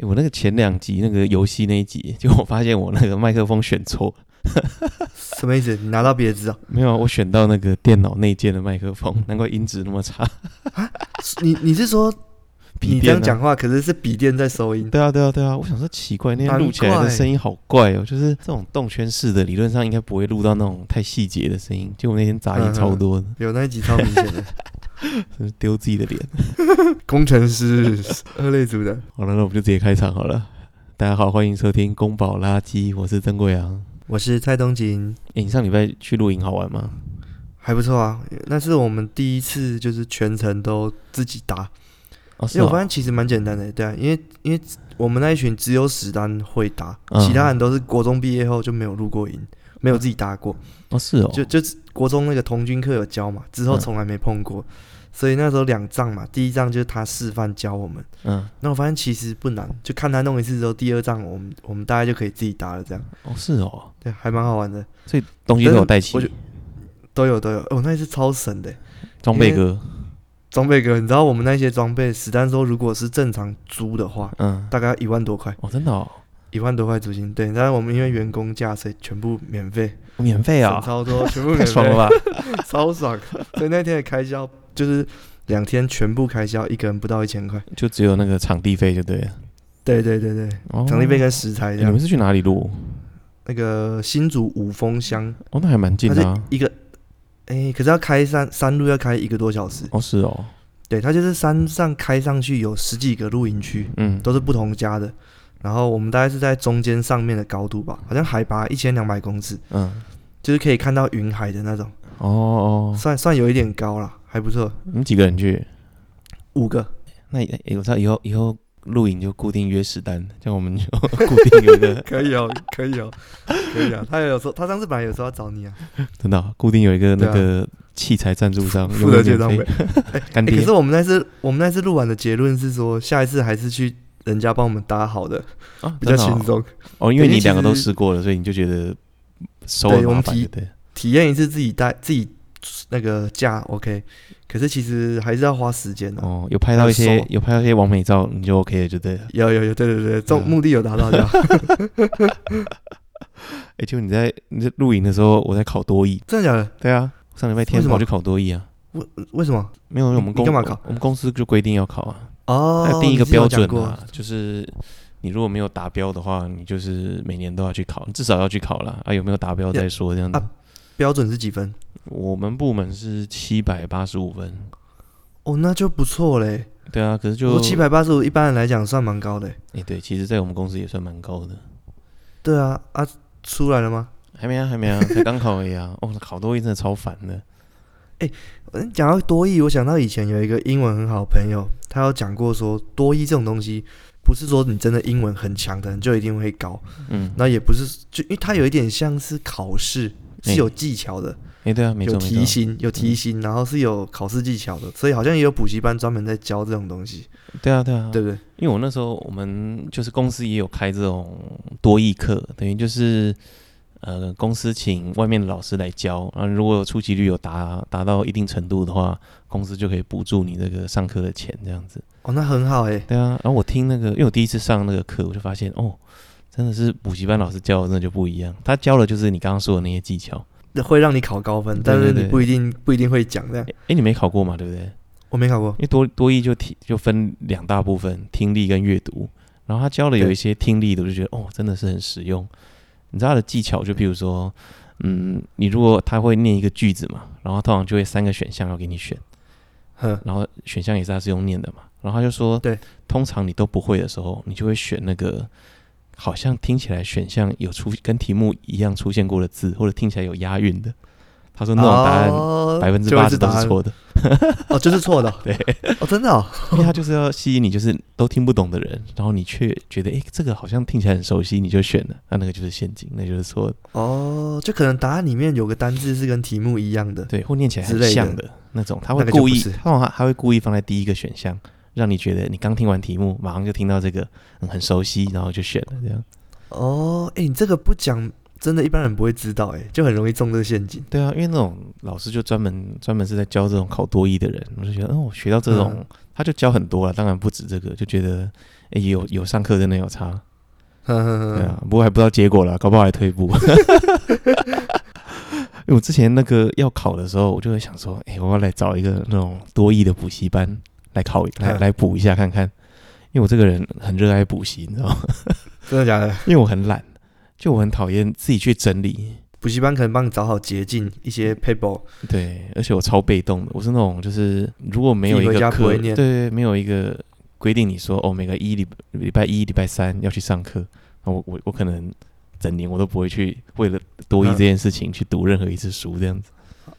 欸，我那个前两集那个游戏那一集，就我发现我那个麦克风选错。什么意思？你拿到别支啊？没有，我选到那个电脑内建的麦克风，难怪音质那么差。你你是说？你这样讲话，可是是笔电在收音。对啊，对啊，对啊！我想说奇怪，那天录起来的声音好怪哦，就是这种动圈式的，理论上应该不会录到那种太细节的声音。结果那天杂音超多的，有那一集超明显的，丢自己的脸。工程师二类组的。好了，那我们就直接开场好了。大家好，欢迎收听宫保垃圾，我是曾贵阳，我是蔡东锦。哎，你上礼拜去露营好玩吗？还不错啊，那是我们第一次，就是全程都自己搭。哦、因为我发现其实蛮简单的，对啊，因为因为我们那一群只有史丹会搭，嗯、其他人都是国中毕业后就没有录过营，没有自己搭过。哦，是哦，就就国中那个童军课有教嘛，之后从来没碰过，嗯、所以那时候两仗嘛，第一仗就是他示范教我们，嗯，那我发现其实不难，就看他弄一次之后，第二仗我们我们大概就可以自己搭了，这样。哦，是哦，对，还蛮好玩的，所以东西都有带齐，都有都有，哦，那一次超神的，装备哥。装备哥，你知道我们那些装备，史丹说如果是正常租的话，嗯，大概一万多块。哦，真的哦，一万多块租金，对，但是我们因为员工价，所以全部免费，免费啊，超多，全部免费，爽了吧？超爽，所以那天的开销就是两天全部开销，一个人不到一千块，就只有那个场地费就对了，对对对对，哦、场地费跟食材这样。你们是去哪里录？那个新竹五峰乡，哦，那还蛮近的、啊，一个。哎、欸，可是要开山山路要开一个多小时。哦，是哦，对，它就是山上开上去有十几个露营区，嗯，都是不同家的，然后我们大概是在中间上面的高度吧，好像海拔一千两百公尺，嗯，就是可以看到云海的那种，哦哦，算算有一点高了，还不错。你们几个人去？五个。那哎、欸，我知道以后以后。录影就固定约史丹，这样我们就 固定有一个可以哦，可以哦，可以啊。他有说，他上次本来有说要找你啊，真的、哦，固定有一个那个器材赞助商负责接装备。干爹。可是我们那次，我们那次录完的结论是说，下一次还是去人家帮我们搭好的，啊、比较轻松。哦，因为你两个都试过了，所以你就觉得收了麻烦，对，体验一次自己带自己那个架 OK。可是其实还是要花时间的哦。有拍到一些有拍到一些完美照，你就 OK 了，就对了。有有有，对对对，这目的有达到的。哎，就你在你在录影的时候，我在考多艺，真的假的？对啊，上礼拜天跑去考多艺啊。为为什么？没有，我们公干嘛考？我们公司就规定要考啊。哦。定一个标准啊，就是你如果没有达标的话，你就是每年都要去考，你至少要去考了啊。有没有达标再说这样子。标准是几分？我们部门是七百八十五分，哦，那就不错嘞。对啊，可是就七百八十五，一般人来讲算蛮高的。哎，对，其实，在我们公司也算蛮高的。对啊，啊，出来了吗？还没啊，还没啊，才刚考而已啊。哦，考多一真的超烦的。哎，讲到多益，我想到以前有一个英文很好的朋友，他有讲过说，多益这种东西，不是说你真的英文很强的人就一定会高。嗯，那也不是，就因为它有一点像是考试。是有技巧的，哎，对啊，没错，有题型，有题型，然后是有考试技巧的，所以好像也有补习班专门在教这种东西。对啊，对啊，对不对？因为我那时候我们就是公司也有开这种多益课，等于就是呃公司请外面的老师来教，然后如果出席率有达达到一定程度的话，公司就可以补助你这个上课的钱，这样子。哦，那很好哎。对啊，然后我听那个，因为我第一次上那个课，我就发现哦。真的是补习班老师教的，那就不一样。他教的就是你刚刚说的那些技巧，会让你考高分，但是你不一定不一定会讲这样。哎，你没考过嘛？对不对？我没考过，因为多多益就听就分两大部分，听力跟阅读。然后他教的有一些听力的，我就觉得哦，真的是很实用。你知道他的技巧，就比如说，嗯，你如果他会念一个句子嘛，然后通常就会三个选项要给你选，呵然后选项也是他是用念的嘛，然后他就说，对，通常你都不会的时候，你就会选那个。好像听起来选项有出跟题目一样出现过的字，或者听起来有押韵的。他说那种答案百分之八十都是错的。哦，就是错的。对，哦，真的哦。因为他就是要吸引你，就是都听不懂的人，然后你却觉得，哎，这个好像听起来很熟悉，你就选了。那那个就是陷阱，那就是错的。哦，就可能答案里面有个单字是跟题目一样的，对，或念起来很像的那种，他会故意，他他他会故意放在第一个选项。让你觉得你刚听完题目，马上就听到这个，嗯，很熟悉，然后就选了这样。哦，哎，你这个不讲，真的一般人不会知道，哎，就很容易中这个陷阱。对啊，因为那种老师就专门专门是在教这种考多艺的人，我就觉得，哦，学到这种，嗯、他就教很多了，当然不止这个，就觉得，欸、有有上课真的有差。对啊，不过还不知道结果了，搞不好还退步。因为我之前那个要考的时候，我就会想说，哎、欸，我要来找一个那种多艺的补习班来考，来来补一下看看。因为我这个人很热爱补习，你知道吗？真的假的？因为我很懒，就我很讨厌自己去整理。补习班可能帮你找好捷径，一些 paper。对，而且我超被动的，我是那种就是如果没有一个课，对，对，没有一个规定，你说哦，每个一礼礼拜一、礼拜三要去上课，我我我可能。整年我都不会去为了多一这件事情去读任何一次书，这样子。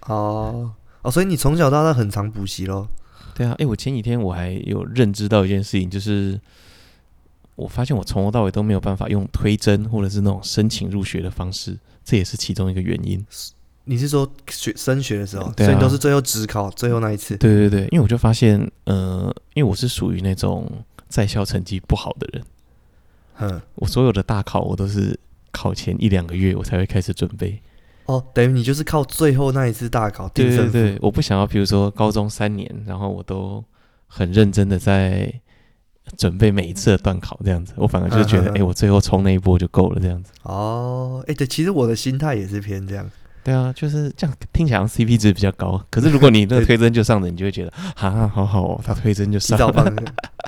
哦哦，所以你从小到大很常补习咯？对啊，哎，我前几天我还有认知到一件事情，就是我发现我从头到尾都没有办法用推甄或者是那种申请入学的方式，这也是其中一个原因。你是说学升学的时候，对啊，所以你都是最后只考最后那一次？对对对，因为我就发现，呃，因为我是属于那种在校成绩不好的人，嗯，我所有的大考我都是。考前一两个月，我才会开始准备。哦，等于你就是靠最后那一次大考定胜负。对对对，我不想要，比如说高中三年，然后我都很认真的在准备每一次的段考，这样子，我反而就觉得，哎、嗯嗯嗯欸，我最后冲那一波就够了，这样子。哦，哎、欸，对，其实我的心态也是偏这样。对啊，就是这样，听起来 CP 值比较高。可是如果你那个 推针就上了，你就会觉得，啊，好好哦，他推针就上了。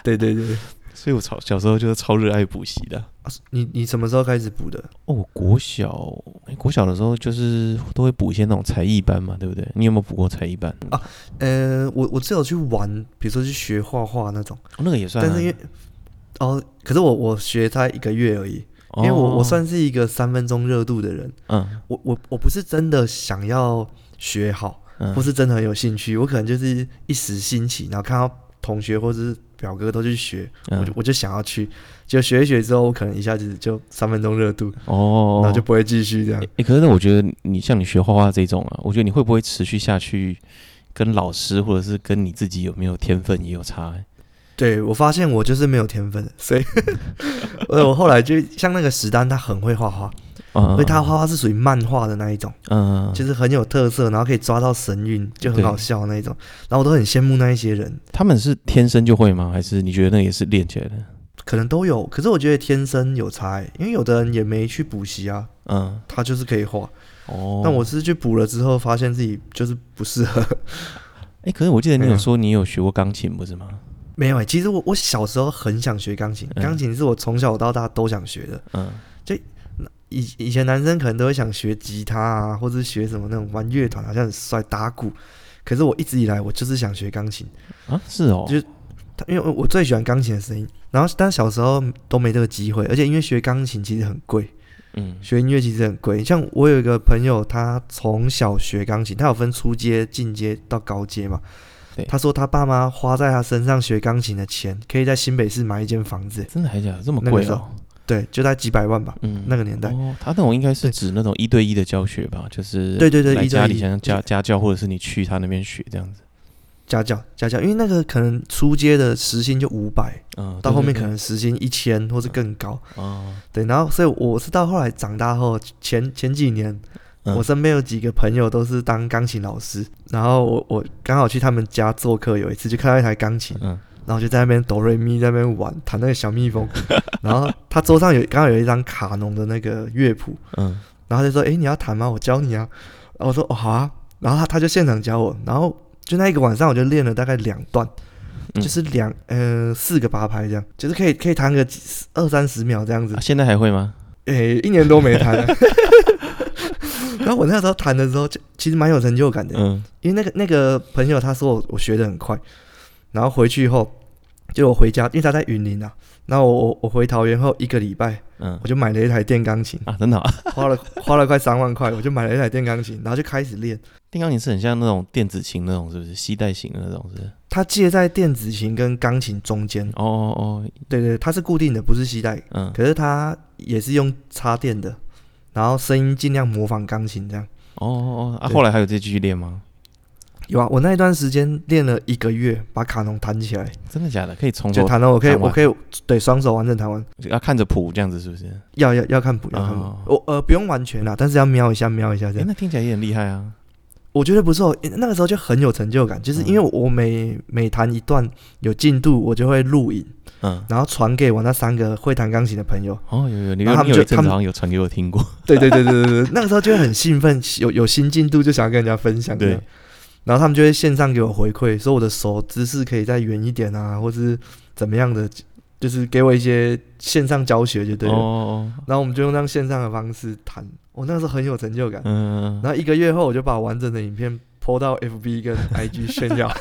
对对对。所以我超小时候就是超热爱补习的。啊、你你什么时候开始补的？哦，我国小，欸，国小的时候就是都会补一些那种才艺班嘛，对不对？你有没有补过才艺班啊？呃，我我只有去玩，比如说去学画画那种，哦，那个也算。但是因为哦，可是我我学才一个月而已，因为我我算是一个三分钟热度的人。嗯，我我我不是真的想要学好，嗯，或是真的很有兴趣，我可能就是一时兴起，然后看到同学或者是。表哥都去学，嗯、我就我就想要去，就学一学之后，我可能一下子就三分钟热度哦，然后就不会继续这样。可是那我觉得你像你学画画这种啊，我觉得你会不会持续下去，跟老师或者是跟你自己有没有天分也有差、欸。对，我发现我就是没有天分，所以 我后来就像那个石丹，他很会画画。因为他画画是属于漫画的那一种，嗯，就是很有特色，然后可以抓到神韵，就很好笑那一种。然后我都很羡慕那一些人。他们是天生就会吗？还是你觉得那也是练起来的？可能都有，可是我觉得天生有差欸，因为有的人也没去补习啊，嗯，他就是可以画。哦，那我是去补了之后，发现自己就是不适合。哎，可是我记得你有说你有学过钢琴，不是吗？没有欸，其实我我小时候很想学钢琴，钢琴是我从小到大都想学的。嗯，就。以以前男生可能都会想学吉他啊，或者学什么那种玩乐团，好像很帅打鼓。可是我一直以来我就是想学钢琴啊，是哦，就是因为我最喜欢钢琴的声音。然后但小时候都没这个机会，而且因为学钢琴其实很贵，嗯，学音乐其实很贵。像我有一个朋友，他从小学钢琴，他有分初阶、进阶到高阶嘛。对他说他爸妈花在他身上学钢琴的钱，可以在新北市买一间房子。真的还假的？这么贵哦？对，就在几百万吧。嗯，那个年代，哦、他那种应该是指那种一对一的教学吧，就是对对对，来家里像家家教，或者是你去他那边学这样子。家教家教，因为那个可能初阶的时薪就五百，嗯，到后面可能时薪一千或是更高。哦，对，然后所以我是到后来长大后，前前几年，嗯、我身边有几个朋友都是当钢琴老师，然后我我刚好去他们家做客，有一次就看到一台钢琴，嗯。然后就在那边哆瑞咪在那边玩，弹那个小蜜蜂。然后他桌上有刚好有一张卡农的那个乐谱，嗯，然后他就说：“哎，你要弹吗？我教你啊。”然后我说：“哦，好啊。”然后他他就现场教我，然后就那一个晚上我就练了大概两段，嗯、就是两呃四个八拍这样，就是可以可以弹个几二三十秒这样子。现在还会吗？哎，一年多没弹了。然后我那时候弹的时候，就其实蛮有成就感的，嗯，因为那个那个朋友他说我我学的很快。然后回去以后，就我回家，因为他在云林啊。然后我我回桃园后一个礼拜，嗯，我就买了一台电钢琴啊，真的，花了花了快三万块，我就买了一台电钢琴，然后就开始练。电钢琴是很像那种电子琴那种，是不是？吸带型的那种是，是？它介在电子琴跟钢琴中间。哦哦哦，对对，它是固定的，不是吸带。嗯，可是它也是用插电的，然后声音尽量模仿钢琴这样。哦哦哦，啊，后来还有再继续练吗？有啊，我那一段时间练了一个月，把卡农弹起来。真的假的？可以从就弹了我可以，我可以对双手完整弹完。要看着谱这样子是不是？要要要看谱，要看谱。我呃不用完全啦，但是要瞄一下，瞄一下这样。欸，那听起来也很厉害啊。我觉得不错，那个时候就很有成就感，就是因为我每每弹一段有进度，我就会录影，嗯，然后传给我那三个会弹钢琴的朋友。哦，有有，然后他们就他们有传给我听过。对对对对对对，那个时候就很兴奋，有有新进度就想要跟人家分享。对，然后他们就会线上给我回馈，说我的手姿势可以再远一点啊，或是怎么样的，就是给我一些线上教学就对了。哦，然后我们就用这样线上的方式弹。我那时候很有成就感，嗯，然后一个月后我就把完整的影片 po 到 FB 跟 IG 炫耀，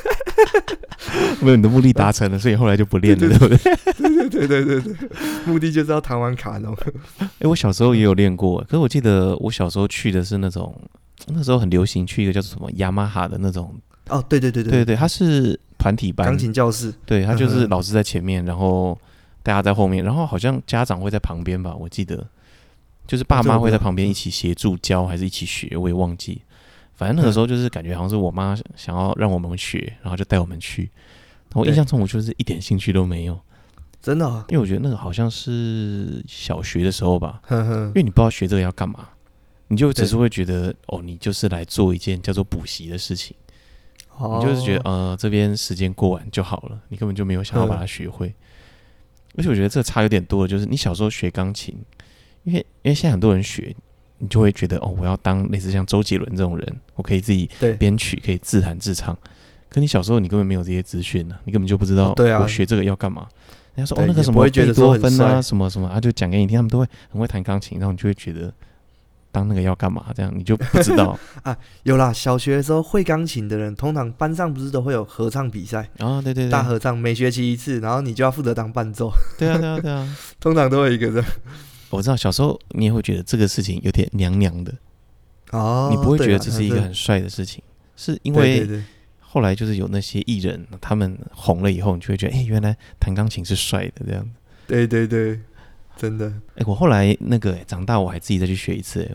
没有你的目的达成了，所以后来就不练了，对不对？对对对对对，目的就是要弹完卡农。哎、欸，我小时候也有练过，可是我记得我小时候去的是那种那时候很流行去一个叫做什么雅马哈的那种，哦，对对对对对对，它是团体班钢琴教室，对，它就是老师在前面，然后大家在后面，然后好像家长会在旁边吧，我记得。就是爸妈会在旁边一起协助教，还是一起学，我也忘记。反正那个时候就是感觉好像是我妈想要让我们学，然后就带我们去。我印象中我就是一点兴趣都没有，真的。因为我觉得那个好像是小学的时候吧，因为你不知道学这个要干嘛，你就只是会觉得哦，你就是来做一件叫做补习的事情。你就是觉得呃这边时间过完就好了，你根本就没有想要把它学会。而且我觉得这差有点多，就是你小时候学钢琴。因为因为现在很多人学，你就会觉得哦，我要当类似像周杰伦这种人，我可以自己编曲，可以自弹自唱。可你小时候你根本没有这些资讯呢，你根本就不知道我学这个要干嘛。人家说哦，那个什么贝多芬啊，什么什么啊，就讲给你听，他们都会很会弹钢琴，然后你就会觉得当那个要干嘛？这样你就不知道 啊。有啦，小学的时候会钢琴的人，通常班上不是都会有合唱比赛啊？对对对，大合唱每学期一次，然后你就要负责当伴奏。对啊对啊对啊，通常都会一个人。我知道小时候你也会觉得这个事情有点娘娘的哦，你不会觉得这是一个很帅的事情，是因为后来就是有那些艺人他们红了以后，你就会觉得哎，原来弹钢琴是帅的这样子。对对对，真的。哎，我后来那个长大我还自己再去学一次，哎，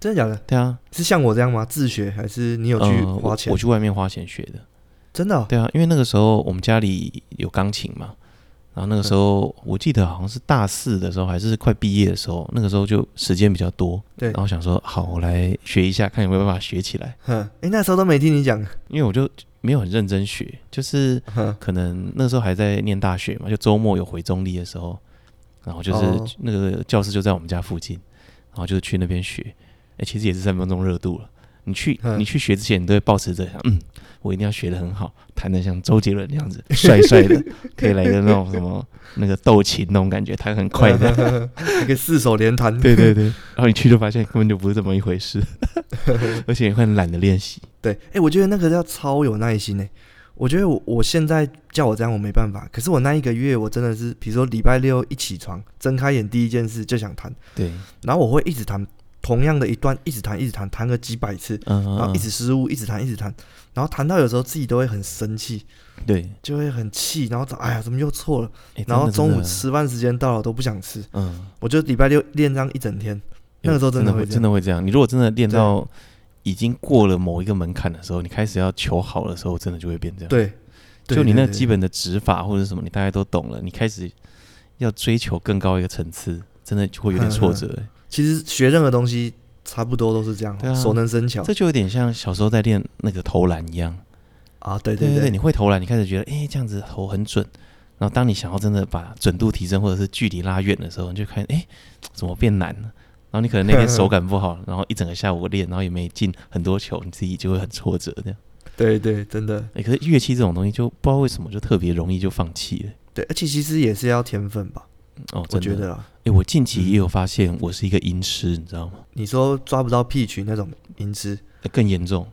真的假的？对啊，是像我这样吗？自学还是你有去花钱？我去外面花钱学的，真的。对啊，因为那个时候我们家里有钢琴嘛。然后那个时候，我记得好像是大四的时候，还是快毕业的时候，那个时候就时间比较多。对，然后想说，好，我来学一下，看有没有办法学起来。哼，哎，那时候都没听你讲，因为我就没有很认真学，就是可能那时候还在念大学嘛，就周末有回中立的时候，然后就是那个教室就在我们家附近，然后就是去那边学。哎，其实也是三分钟热度了。你去你去学之前，你都会抱持着想，嗯。我一定要学的很好，弹的像周杰伦那样子，帅帅的，可以来个那种什么那个斗琴那种感觉，弹很快的，可以四手连弹。对对对，然后你去就发现根本就不是这么一回事，而且也会很懒得练习。对，哎、欸，我觉得那个要超有耐心呢、欸。我觉得我我现在叫我这样，我没办法。可是我那一个月，我真的是，比如说礼拜六一起床，睁开眼第一件事就想弹。对，然后我会一直弹。同样的一段一直弹一直弹，弹个几百次，然后一直失误，一直弹一直弹，然后弹到有时候自己都会很生气，对，就会很气，然后哎呀，怎么又错了？然后中午吃饭时间到了都不想吃，嗯，我就礼拜六练这样一整天，那个时候真的会真的会这样。你如果真的练到已经过了某一个门槛的时候，你开始要求好的时候，真的就会变这样。对，就你那基本的指法或者什么，你大概都懂了，你开始要追求更高一个层次，真的就会有点挫折。其实学任何东西差不多都是这样，对啊，熟能生巧。这就有点像小时候在练那个投篮一样啊，对对对，对，对，你会投篮，你开始觉得哎、欸、这样子投很准，然后当你想要真的把准度提升或者是距离拉远的时候，你就看哎、欸、怎么变难了？然后你可能那天手感不好，然后一整个下午练，然后也没进很多球，你自己就会很挫折这样。对对，真的。哎、欸，可是乐器这种东西就不知道为什么就特别容易就放弃了。对，而且其实也是要天分吧。哦，我觉得啊，哎、欸，我近期也有发现，我是一个音痴，你知道吗？你说抓不到 pitch 那种音痴，更严重，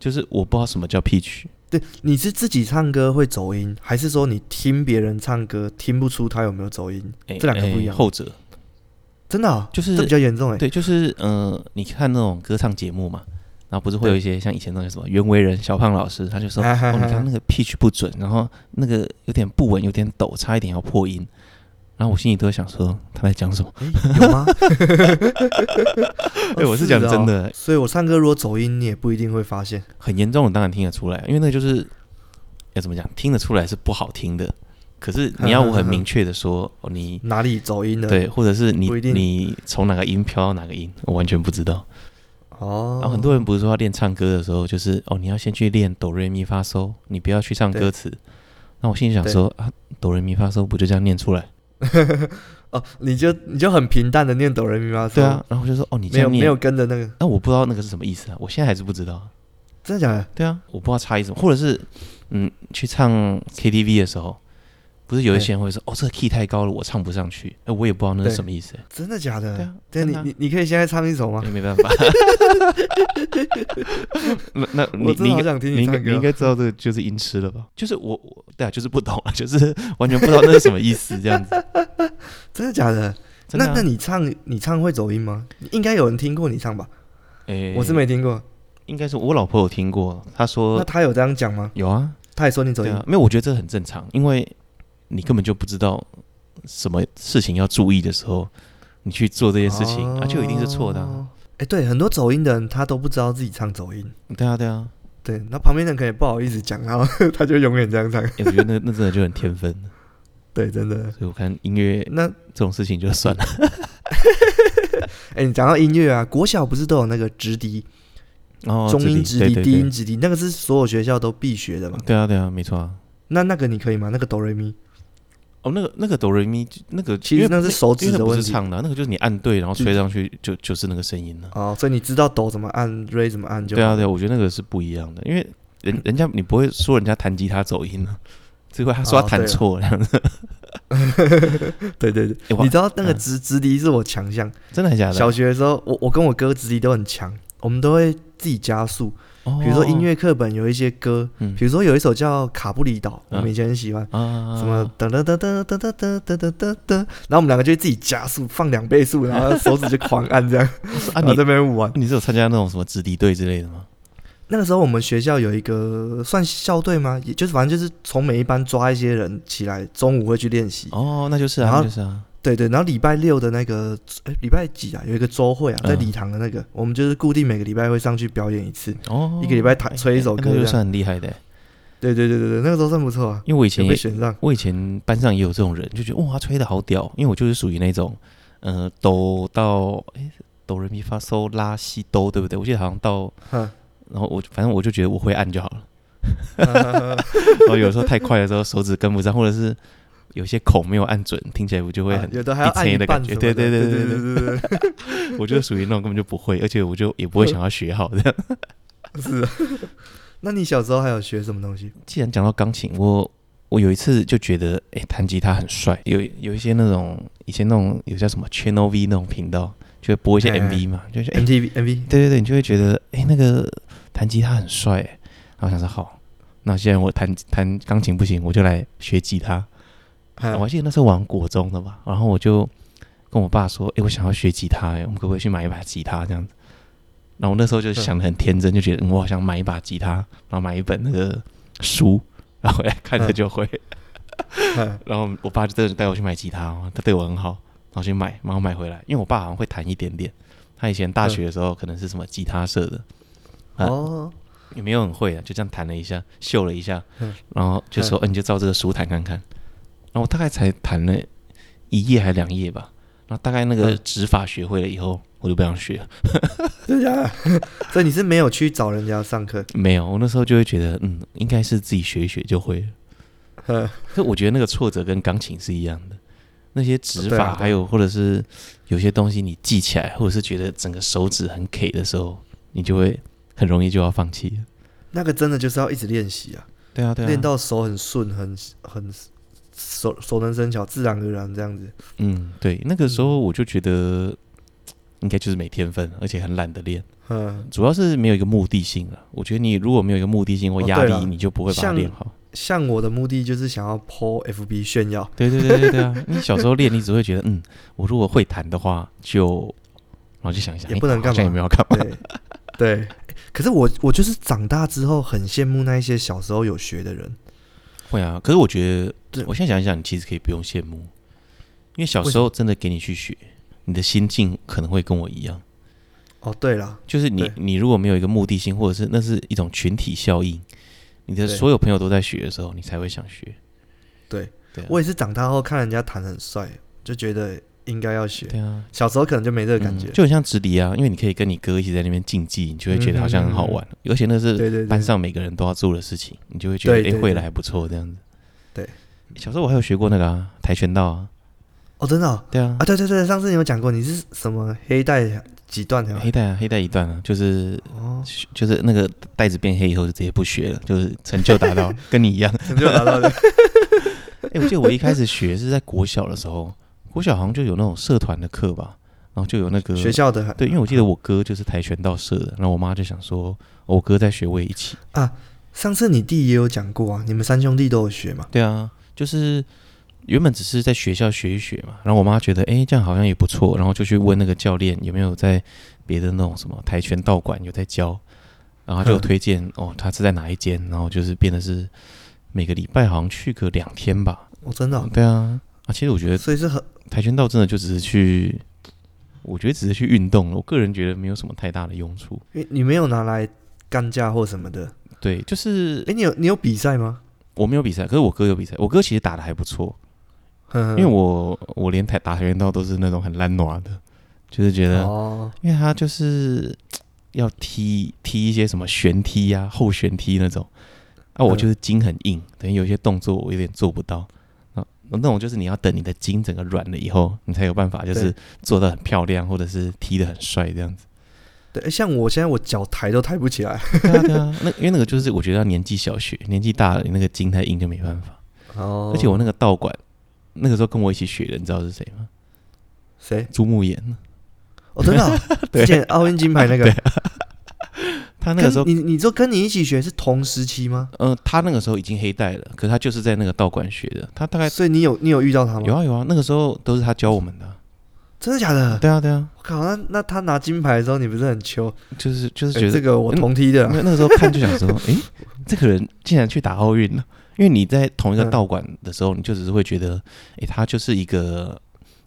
就是我不知道什么叫 pitch。对，你是自己唱歌会走音，还是说你听别人唱歌听不出他有没有走音？欸、这两个不一样。后者，真的、啊，就是比较严重哎。对，就是嗯、呃，你看那种歌唱节目嘛，然后不是会有一些像以前那个什么袁惟仁小胖老师，他就说，哦，你看那个 pitch 不准，然后那个有点不稳，有点抖，差一点要破音。然后我心里都在想说他在讲什么？有吗？哎，我是讲真的。所以我唱歌如果走音，你也不一定会发现。很严重，的当然听得出来，因为那就是要怎么讲，听得出来是不好听的。可是你要我很明确的说，哦，你哪里走音了？对，或者是你你从哪个音飘到哪个音，我完全不知道。哦，然后很多人不是说要练唱歌的时候，就是哦，你要先去练哆瑞咪发嗦，你不要去唱歌词。那我心里想说啊，哆瑞咪发嗦不就这样念出来？哦，你就你就很平淡的念哆瑞咪发嗦。对啊，然后我就说哦，你没有没有跟着那个，那我不知道那个是什么意思啊，我现在还是不知道。真的假的？对啊，我不知道差异什么，或者是嗯，去唱 KTV 的时候。不是有一些人会说哦，这个 key 太高了，我唱不上去。哎，我也不知道那是什么意思。真的假的？对啊，对，你你你可以现在唱一首吗？没办法。那那你你你应该你应该知道这个就是音痴了吧？就是我我对啊，就是不懂啊，就是完全不知道那是什么意思这样子。真的假的？那那你唱你唱会走音吗？应该有人听过你唱吧？哎，我是没听过。应该是我老婆有听过，她说。那她有这样讲吗？有啊，她也说你走音。没有，我觉得这很正常，因为。你根本就不知道什么事情要注意的时候，你去做这件事情，啊，就一定是错的。哎，对，很多走音的人他都不知道自己唱走音。对啊，对啊，对。那旁边人可以不好意思讲，然后 他就永远这样唱。我觉得那那真的就很天分。对，真的。所以我看音乐那这种事情就算了。哎，你讲到音乐啊，国小不是都有那个直笛？哦，中音直笛、低音直笛，那个是所有学校都必学的嘛？对啊，对啊，没错啊。那那个你可以吗？那个哆瑞咪？哦，那个那个哆瑞咪，那个其实那是手指的问题。不是唱的，那个就是你按对，然后吹上去就就是那个声音了。哦，所以你知道哆怎么按，瑞怎么按就。对啊，对啊，我觉得那个是不一样的，因为人人家你不会说人家弹吉他走音了，只会他说他弹错这样子。对对对，你知道那个直直笛是我强项，真的很假的。小学的时候，我我跟我哥直笛都很强，我们都会自己加速。比如说音乐课本有一些歌，比如说有一首叫《卡布里岛》，我们以前很喜欢，什么噔噔噔噔噔噔噔噔噔噔，然后我们两个就自己加速放两倍速，然后手指就狂按这样。啊，你这边玩，你是有参加那种什么子弟队之类的吗？那个时候我们学校有一个算校队吗？也就是反正就是从每一班抓一些人起来，中午会去练习。哦，那就是啊，就是啊。对对，然后礼拜六的那个，哎，礼拜几啊？有一个周会啊，在礼堂的那个，嗯、我们就是固定每个礼拜会上去表演一次。哦，一个礼拜弹吹一首歌，那就算很厉害的。对对对对对，那个时候算不错啊。因为我以前也被选上，我以前班上也有这种人，就觉得哇，他吹的好屌。因为我就是属于那种，呃，哆到哎，哆来咪发嗦拉西哆，对不对？我记得好像到，嗯、然后我反正我就觉得我会按就好了。然后有时候太快的时候，手指跟不上，或者是。有些口没有按准，听起来我就会很低沉的感觉。对对对对对对对，我就属于那种根本就不会，而且我就也不会想要学好的。是，啊那你小时候还有学什么东西？既然讲到钢琴，我我有一次就觉得，哎，弹吉他很帅。有有一些那种以前那种有叫什么 Channel V 那种频道，就会播一些 MV 嘛，就是 MV MV。对对对，你就会觉得，哎，那个弹吉他很帅，然后想说好，那既然我弹弹钢琴不行，我就来学吉他。我还记得那时候玩国中的吧，然后我就跟我爸说：“哎，我想要学吉他，哎，我们可不可以去买一把吉他这样子？”然后我那时候就想的很天真，就觉得我好想买一把吉他，然后买一本那个书，然后回来看着就会。然后我爸就带带我去买吉他，他对我很好，然后去买，然后买回来。因为我爸好像会弹一点点，他以前大学的时候可能是什么吉他社的，哦，也没有很会啊，就这样弹了一下，秀了一下，然后就说：“嗯，你就照这个书弹看看。”然后我大概才弹了一页还两页吧，然后大概那个指法学会了以后，我就不想学了。真的假的？所以你是没有去找人家上课？没有，我那时候就会觉得，嗯，应该是自己学一学就会了。呵，所以我觉得那个挫折跟钢琴是一样的，那些指法还有或者是有些东西你记起来，或者是觉得整个手指很 K 的时候，你就会很容易就要放弃。那个真的就是要一直练习啊！对啊，对啊，练到手很顺，很很。熟熟能生巧，自然而然这样子。嗯，对，那个时候我就觉得应该就是没天分，而且很懒得练。嗯，主要是没有一个目的性了。我觉得你如果没有一个目的性或压力，哦、你就不会把它练好像。我的目的就是想要 po FB 炫耀。对对对对对啊！你小时候练，你只会觉得嗯，我如果会弹的话，就然后就想一想，也不能干嘛，好像也没有干嘛。对，对。可是我我就是长大之后很羡慕那一些小时候有学的人。会啊，可是我觉得。我现在想一想，你其实可以不用羡慕，因为小时候真的给你去学，你的心境可能会跟我一样。哦，对了，就是你你如果没有一个目的性，或者是那是一种群体效应，你的所有朋友都在学的时候，你才会想学。对，对，我也是长大后看人家弹很帅，就觉得应该要学。对啊，小时候可能就没这个感觉，嗯、就很像直笛啊，因为你可以跟你哥一起在那边竞技，你就会觉得好像很好玩，嗯嗯嗯，而且那是班上每个人都要做的事情，你就会觉得哎会了还不错这样子。对，小时候我还有学过那个啊，跆拳道啊。哦，真的、哦？对啊，啊，对对对，上次你有讲过你是什么黑带几段的？黑带啊，黑带一段啊，就是哦，就是那个带子变黑以后就直接不学了，就是成就达到，跟你一样，成就达到的。哎、欸，我记得我一开始学是在国小的时候，国小好像就有那种社团的课吧，然后就有那个学校的，对，因为我记得我哥就是跆拳道社的，然后我妈就想说，我哥在学，我也一起啊。上次你弟也有讲过啊，你们三兄弟都有学嘛？对啊，就是。原本只是在学校学一学嘛，然后我妈觉得，哎，这样好像也不错，然后就去问那个教练有没有在别的那种什么跆拳道馆有在教，然后就有推荐、嗯、哦，他是在哪一间，然后就是变得是每个礼拜好像去个两天吧。哦，真的、哦？对啊，啊，其实我觉得，所以是很跆拳道真的就只是去，我觉得只是去运动了，我个人觉得没有什么太大的用处。因为你没有拿来干架或什么的。对，就是，哎，你有你有比赛吗？我没有比赛，可是我哥有比赛，我哥其实打的还不错。因为我我连台打跆拳道都是那种很烂挪的，就是觉得，哦因为他就是 要踢踢一些什么旋踢呀、后旋踢那种，啊，我就是筋很硬，等于有些动作我有点做不到啊。那种就是你要等你的筋整个软了以后，你才有办法就是做的很漂亮，或者是踢的很帅这样子。对，像我现在我脚抬都抬不起来。对啊对啊，那因为那个就是我觉得要年纪小学，年纪大了你那个筋太硬就没办法。哦，而且我那个道馆。那个时候跟我一起学的，你知道是谁吗？谁？朱木炎。哦，真的、哦，之前奥运金牌那个。他那个时候，你你说跟你一起学是同时期吗？嗯、呃，他那个时候已经黑带了，可是他就是在那个道馆学的。他大概，所以你有你有遇到他吗？有啊有啊，那个时候都是他教我们的。真的假的？对啊对啊。我靠，那那他拿金牌的时候，你不是很糗？就是就是觉得、欸、这个我同梯的。因为那个时候看就想说，哎、欸，这个人竟然去打奥运了。因为你在同一个道馆的时候，你就只是会觉得，哎，他就是一个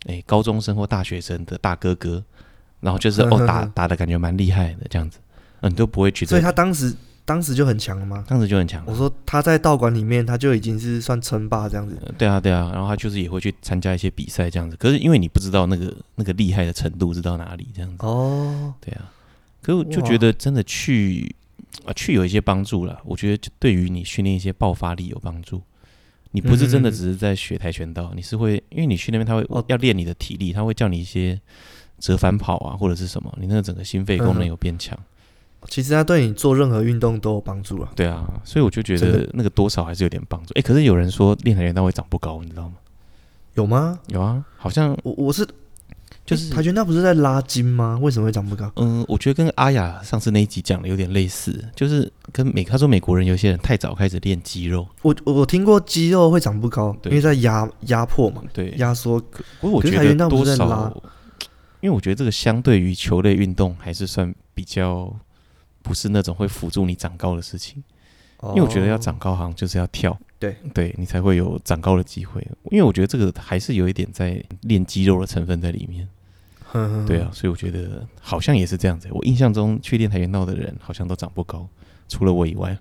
哎高中生或大学生的大哥哥，然后就是哦打打的感觉蛮厉害的这样子，嗯，你都不会觉得。所以他当时当时就很强了吗？当时就很强。我说他在道馆里面，他就已经是算称霸这样子。对啊，对啊，然后他就是也会去参加一些比赛这样子。可是因为你不知道那个那个厉害的程度是到哪里这样子。哦，对啊。可是我就觉得真的去。啊，去有一些帮助了。我觉得对于你训练一些爆发力有帮助。你不是真的只是在学跆拳道，你是会，因为你去那边他会要练你的体力，他会叫你一些折返跑啊，或者是什么，你那个整个心肺功能有变强。其实他对你做任何运动都有帮助啊。对啊，所以我就觉得那个多少还是有点帮助。哎，可是有人说练跆拳道会长不高，你知道吗？有吗？有啊，好像我我是。就是跆拳道不是在拉筋吗？为什么会长不高？嗯，我觉得跟阿雅上次那一集讲的有点类似，就是跟美他说美国人有些人太早开始练肌肉。我我听过肌肉会长不高，对因为在压压迫嘛，对，压缩。不过我觉得多少，因为我觉得这个相对于球类运动还是算比较不是那种会辅助你长高的事情。因为我觉得要长高，好像就是要跳，对，对你才会有长高的机会。因为我觉得这个还是有一点在练肌肉的成分在里面。对啊，所以我觉得好像也是这样子。我印象中去练跆拳道的人好像都长不高，除了我以外。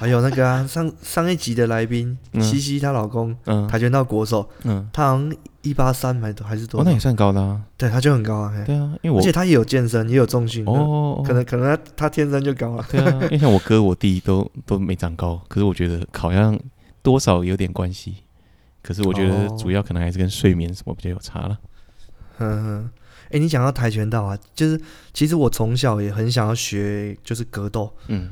还有那个啊，上上一集的来宾西西她老公，嗯，跆拳道国手，嗯，他好像一八三还还是多少？那也算高的啊。对，他就很高啊。对啊，因为我而且他也有健身，也有重训。哦，可能可能他他天生就高了。对啊，因为像我哥我弟都都没长高，可是我觉得好像多少有点关系。可是我觉得主要可能还是跟睡眠什么比较有差了。嗯哼，哎，你讲到跆拳道啊，就是其实我从小也很想要学，就是格斗，嗯，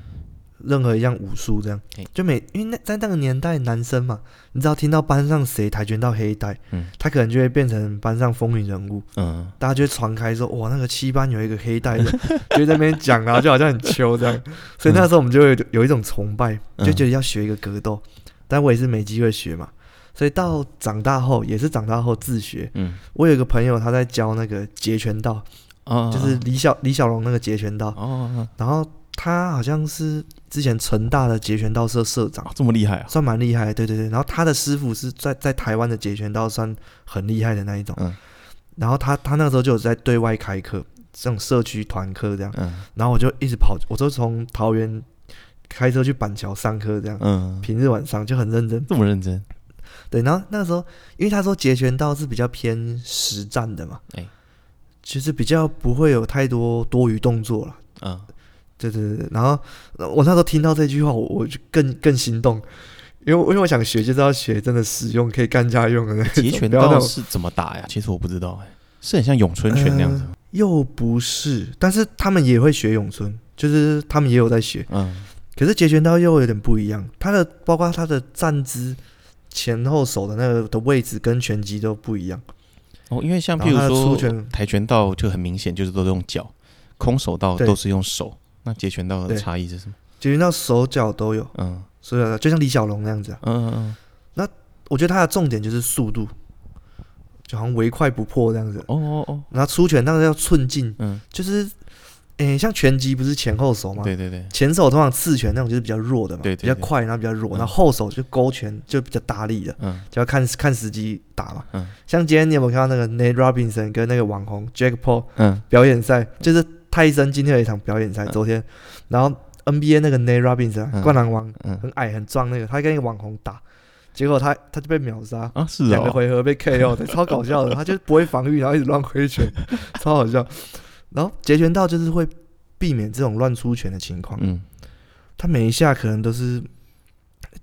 任何一样武术这样，就每因为那在那个年代，男生嘛，你知道听到班上谁跆拳道黑带，嗯，他可能就会变成班上风云人物，嗯，大家就会传开说，哇，那个七班有一个黑带的，就在那边讲，然后就好像很秋这样，所以那时候我们就会有一种崇拜，就觉得要学一个格斗，但我也是没机会学嘛。所以到长大后也是长大后自学。嗯，我有一个朋友他在教那个截拳道，哦，就是李小李小龙那个截拳道。哦，然后他好像是之前成大的截拳道社社长，这么厉害啊？算蛮厉害，对对对。然后他的师傅是在在台湾的截拳道算很厉害的那一种。嗯，然后他他那个时候就有在对外开课，这种社区团课这样。嗯，然后我就一直跑，我就从桃园开车去板桥上课这样。嗯，平日晚上就很认真，这么认真。对，然后那个时候，因为他说截拳道是比较偏实战的嘛，哎、欸，其实比较不会有太多多余动作了。嗯，对对对。然后我那时候听到这句话，我我就更更心动，因为因为我想学，就是要学真的使用可以干家用的那种。截拳道是怎么打呀？其实我不知道、哎，是很像咏春拳那样子、又不是，但是他们也会学咏春，就是他们也有在学。嗯。可是截拳道又有点不一样，它的包括它的站姿、前后手的那个的位置跟拳击都不一样。哦，因为像比如说跆拳道就很明显就是都用脚，空手道都是用手。那截拳道的差异是什么？截拳道手脚都有，嗯，手脚就像李小龙那样子啊。嗯嗯嗯。那我觉得他的重点就是速度，就好像唯快不破这样子。哦哦哦。然后出拳当然要寸进，嗯，就是。诶、欸，像拳击不是前后手吗？对对对，前手通常刺拳那种就是比较弱的嘛，对，对，对，比较快，然后比较弱，嗯、然后后手就勾拳就比较大力的，嗯，就要看看时机打嘛。嗯，像今天你有没有看到那个 Nate Robinson 跟那个网红 Jake Paul 嗯表演赛，嗯、就是泰森今天有一场表演赛，昨天，然后 NBA 那个 Nate Robinson、嗯、灌篮王，嗯，很矮很壮那个，他跟一个网红打，结果他他就被秒杀啊，是两、哦、个回合被 KO 的，超搞笑的，他就不会防御，然后一直乱挥拳，超好笑。然后截拳道就是会避免这种乱出拳的情况。嗯，他每一下可能都是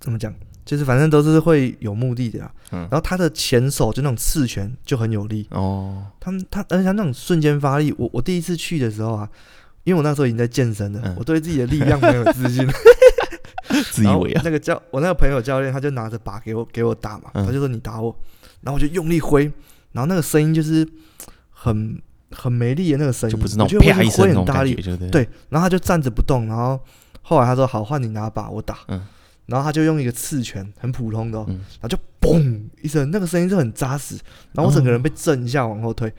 怎么讲，就是反正都是会有目的的啊。嗯，然后他的前手就那种刺拳就很有力。哦，他们他而且他那种瞬间发力，我我第一次去的时候啊，因为我那时候已经在健身了，嗯、我对自己的力量没有自信。自以为啊。那个教我那个朋友教练他就拿着把给我给我打嘛，嗯、他就说你打我，然后我就用力挥，然后那个声音就是很。很没力的那个声音，就不是那种啪一声那种感觉，对，对。然后他就站着不动，然后后来他说：“好，换你拿把，我打。”嗯。然后他就用一个刺拳，很普通的，嗯。然后就嘣一声，那个声音就很扎实。然后我整个人被震一下，往后推。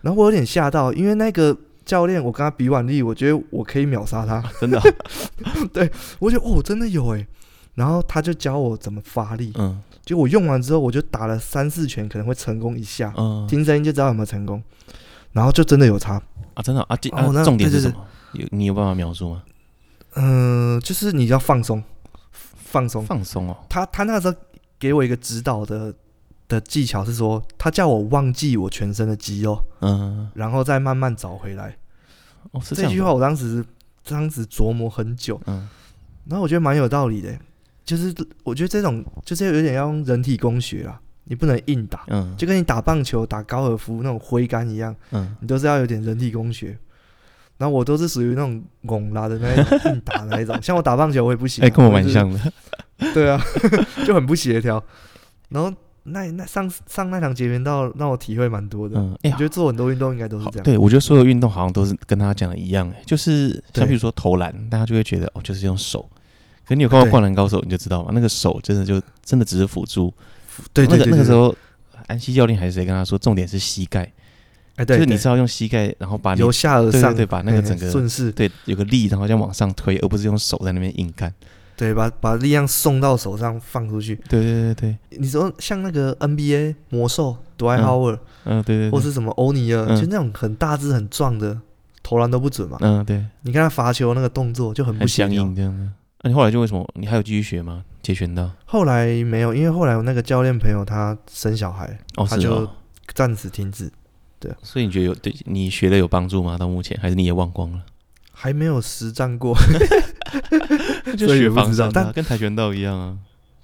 然后我有点吓到，因为那个教练，我跟他比腕力，我觉得我可以秒杀他，真的。对，我觉得哦，真的有诶。然后他就教我怎么发力。嗯。结果我用完之后，我就打了三四拳，可能会成功一下。嗯。听声音就知道有没有成功。然后就真的有差啊，真的啊，啊，那重点是什么？有你有办法描述吗？嗯、呃，就是你要放松，放松，放松哦。他他那个时候给我一个指导的的技巧是说，他叫我忘记我全身的肌肉，嗯，然后再慢慢找回来。哦，是这，这句话我当时当时琢磨很久，嗯，然后我觉得蛮有道理的，就是我觉得这种就是有点要用人体工学啊。你不能硬打，嗯，就跟你打棒球、打高尔夫那种挥杆一样，嗯，你都是要有点人体工学。然后我都是属于那种拱拉的那一种硬打那一种，像我打棒球我也不行，啊，哎，欸，跟我蛮像的，对啊，就很不协调。然后那那上上那场截拳道让我体会蛮多的，嗯，欸，我觉得做很多运动应该都是这样。对，我觉得所有运动好像都是跟他讲的一样，欸，就是像比如说投篮，大家就会觉得哦，就是用手。可你有看过《灌篮高手》，你就知道嘛，那个手真的就真的只是辅助。对，对，对，对，那个那个时候，安西教练还是谁跟他说，重点是膝盖，哎，对，就是你是要用膝盖，然后把你由下而上，对，对，对，把那个整个顺势，对，有个力，然后这样往上推，而不是用手在那边硬干，对，把把力量送到手上放出去，对对对对。你说像那个 NBA 魔兽 Dwight Howard，嗯，对对，或是什么欧尼尔，就那种很大只很壮的，投篮都不准嘛，嗯，对。你看他罚球那个动作就很不相应这样的。那你后来就为什么你还有继续学吗？截拳道？后来没有，因为后来我那个教练朋友他生小孩，哦，他就暂时停止。对，所以你觉得有对你学的有帮助吗？到目前还是你也忘光了？还没有实战过，就学防身，但跟跆拳道一样啊。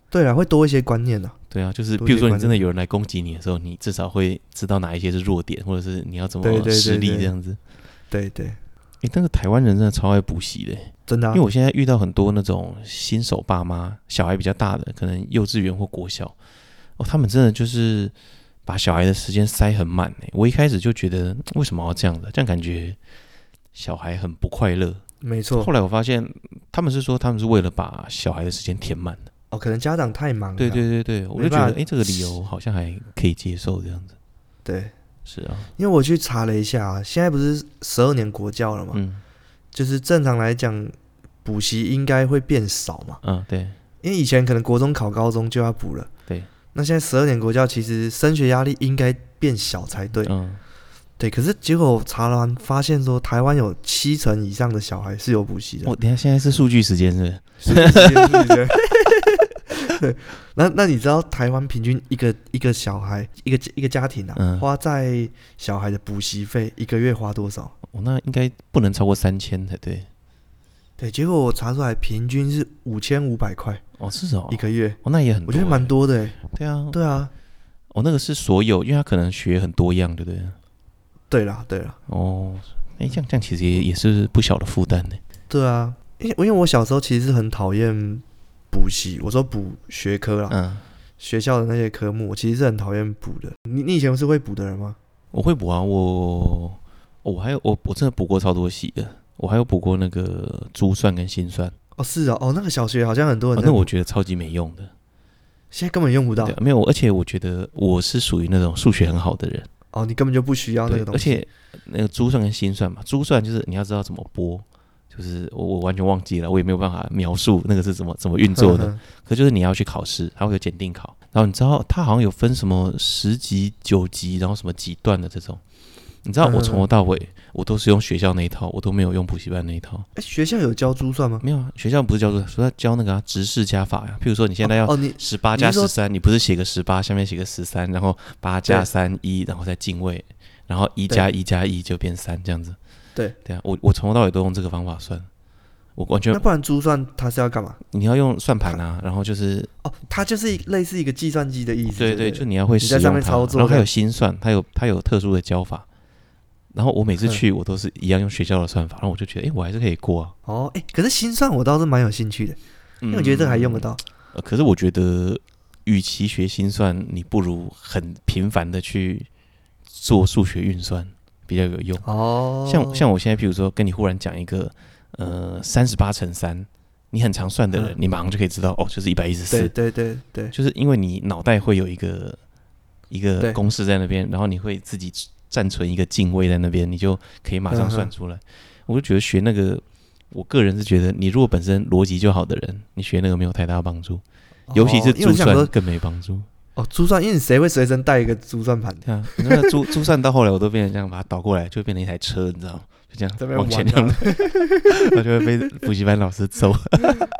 对啊，会多一些观念啊。对啊，就是比如说你真的有人来攻击你的时候，你至少会知道哪一些是弱点，或者是你要怎么施力这样子。对对。哎，但是台湾人真的超爱补习的。真的，啊，因为我现在遇到很多那种新手爸妈，小孩比较大的，可能幼稚园或国小，哦，他们真的就是把小孩的时间塞很满。我一开始就觉得为什么要这样的？这样感觉小孩很不快乐。没错。后来我发现他们是说他们是为了把小孩的时间填满的。哦，可能家长太忙了。对对对对，我就觉得哎，这个理由好像还可以接受这样子。对，是啊，因为我去查了一下，现在不是十二年国教了嘛？嗯。就是正常来讲，补习应该会变少嘛。嗯，对。因为以前可能国中考高中就要补了。对。那现在十二年国教，其实升学压力应该变小才对。嗯。对，可是结果我查完，发现说台湾有七成以上的小孩是有补习的。我、哦、等下现在是数据时间是不是？数据时间，数据时间。对，那那你知道台湾平均一个一个小孩一个一个家庭啊，嗯、花在小孩的补习费一个月花多少？哦，那应该不能超过三千才对。对，结果我查出来平均是五千五百块。哦，是哦，一个月。哦，那也很多，我觉得蛮多的。对啊，对啊。哦，那个是所有，因为他可能学很多样，对不对？对啦，对啦。哦，哎，这样这样其实也也是不小的负担呢。对啊，因为因为我小时候其实是很讨厌补习，我说补学科啦，嗯，学校的那些科目，我其实是很讨厌补的。你你以前是会补的人吗？我会补啊，我我还有我我真的补过超多习的，我还有补过那个珠算跟心算。哦，是哦，哦，那个小学好像很多人，那我觉得超级没用的，现在根本用不到。没有，而且我觉得我是属于那种数学很好的人。哦，你根本就不需要那个东西。而且那个珠算跟心算嘛，珠算就是你要知道怎么拨，就是我我完全忘记了，我也没有办法描述那个是怎么怎么运作的。呵呵，可就是你要去考试，它会有检定考，然后你知道它好像有分什么十级、九级，然后什么几段的这种。你知道我从头到尾我都是用学校那一套，我都没有用补习班那一套。哎，学校有教珠算吗？没有啊，学校不是教珠算，说教那个啊，直式加法呀。譬如说你现在要哦，你十八加十三，你不是写个十八，下面写个十三，然后八加三一，然后再进位，然后一加一加一就变三这样子。对对啊，我我从头到尾都用这个方法算，我完全。那不然珠算它是要干嘛？你要用算盘啊，然后就是哦，它就是类似一个计算机的意思。对对，就你要会使用它，然后还有心算，它有它有特殊的教法。然后我每次去，我都是一样用学校的算法，然后我就觉得，哎，我还是可以过啊。哦，哎，可是心算我倒是蛮有兴趣的，因为我觉得这个还用得到。呃，可是我觉得，与其学心算，你不如很频繁的去做数学运算比较有用。哦，像像我现在，譬如说跟你忽然讲一个，呃，三十八乘三，你很常算的人，你马上就可以知道，哦，就是一百一十四。对对对对，就是因为你脑袋会有一个一个公式在那边，然后你会自己。暂存一个进位在那边，你就可以马上算出来。嗯、我就觉得学那个，我个人是觉得，你如果本身逻辑就好的人，你学那个没有太大帮助，哦、尤其是珠算更没帮助。哦，珠算，因为你谁会随身带一个珠算盘？对啊，那个珠珠算到后来我都变成这样，把它倒过来就变成一台车，你知道吗？就这样往前这样，我就会被补习班老师揍。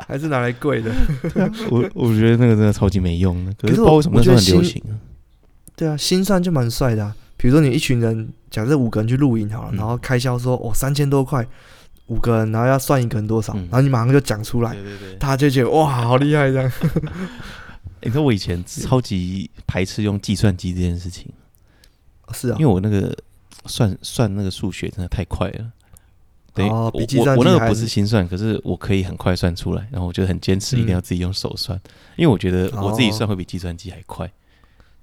还是拿来贵的。我我觉得那个真的超级没用的，可是不知道为什么那时候很流行啊。对啊，心算就蛮帅的啊。比如说你一群人，假设五个人去露营好了，嗯、然后开销说哦三千多块，五个人，然后要算一个人多少，嗯、然后你马上就讲出来，对对对，他就觉得哇好厉害这样。你说我以前超级排斥用计算机这件事情，是啊，因为我那个算算那个数学真的太快了，对，哦、我我我那个不是心算，可是我可以很快算出来，然后我就很坚持一定要自己用手算，嗯、因为我觉得我自己算会比计算机还快。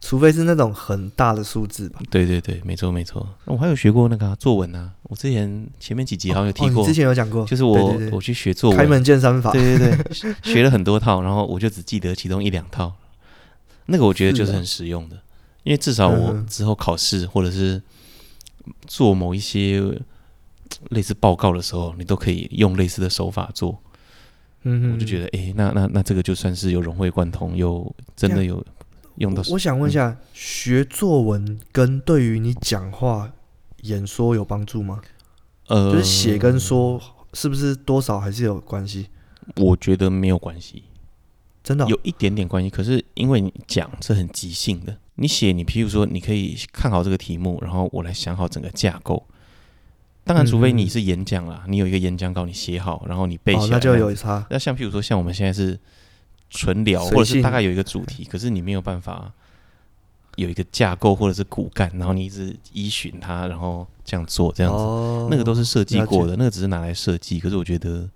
除非是那种很大的数字吧。对对对，没错没错。我还有学过那个、啊、作文啊，我之前前面几集好像有提过。哦哦、之前有讲过，就是我我去学作文，开门见山法。对对对，学了很多套，然后我就只记得其中一两套。那个我觉得就是很实用的，的因为至少我之后考试或者是做某一些类似报告的时候，你都可以用类似的手法做。嗯哼，我就觉得，哎、欸，那那那这个就算是有融会贯通，有真的有。用的，我想问一下，嗯、学作文跟对于你讲话、演说有帮助吗？呃，就是写跟说，是不是多少还是有关系？我觉得没有关系，真的、哦、有一点点关系。可是因为你讲是很即兴的，你写，你譬如说，你可以看好这个题目，然后我来想好整个架构。当然，除非你是演讲啦，嗯、你有一个演讲稿，你写好，然后你背下来，哦、那就有差。那像譬如说，像我们现在是。纯聊，或者是大概有一个主题，可是你没有办法有一个架构或者是骨干，然后你一直依循它，然后这样做这样子，哦、那个都是设计过的，那个只是拿来设计。可是我觉得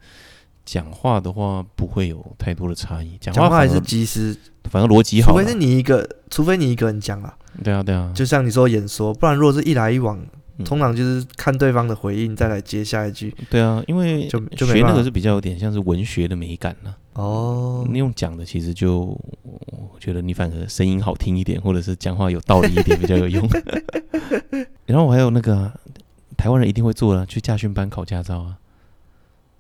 讲话的话不会有太多的差异，讲话，话还是即时，反正逻辑好。除非是你一个，除非你一个人讲啊，对啊对啊，就像你说演说，不然如果是一来一往。通常就是看对方的回应，再来接下一句。对啊，因为就就学那个是比较有点像是文学的美感了、啊。哦，你用讲的其实就我觉得你反而声音好听一点，或者是讲话有道理一点比较有用。然后我还有那个、啊、台湾人一定会做的，去驾训班考驾照啊。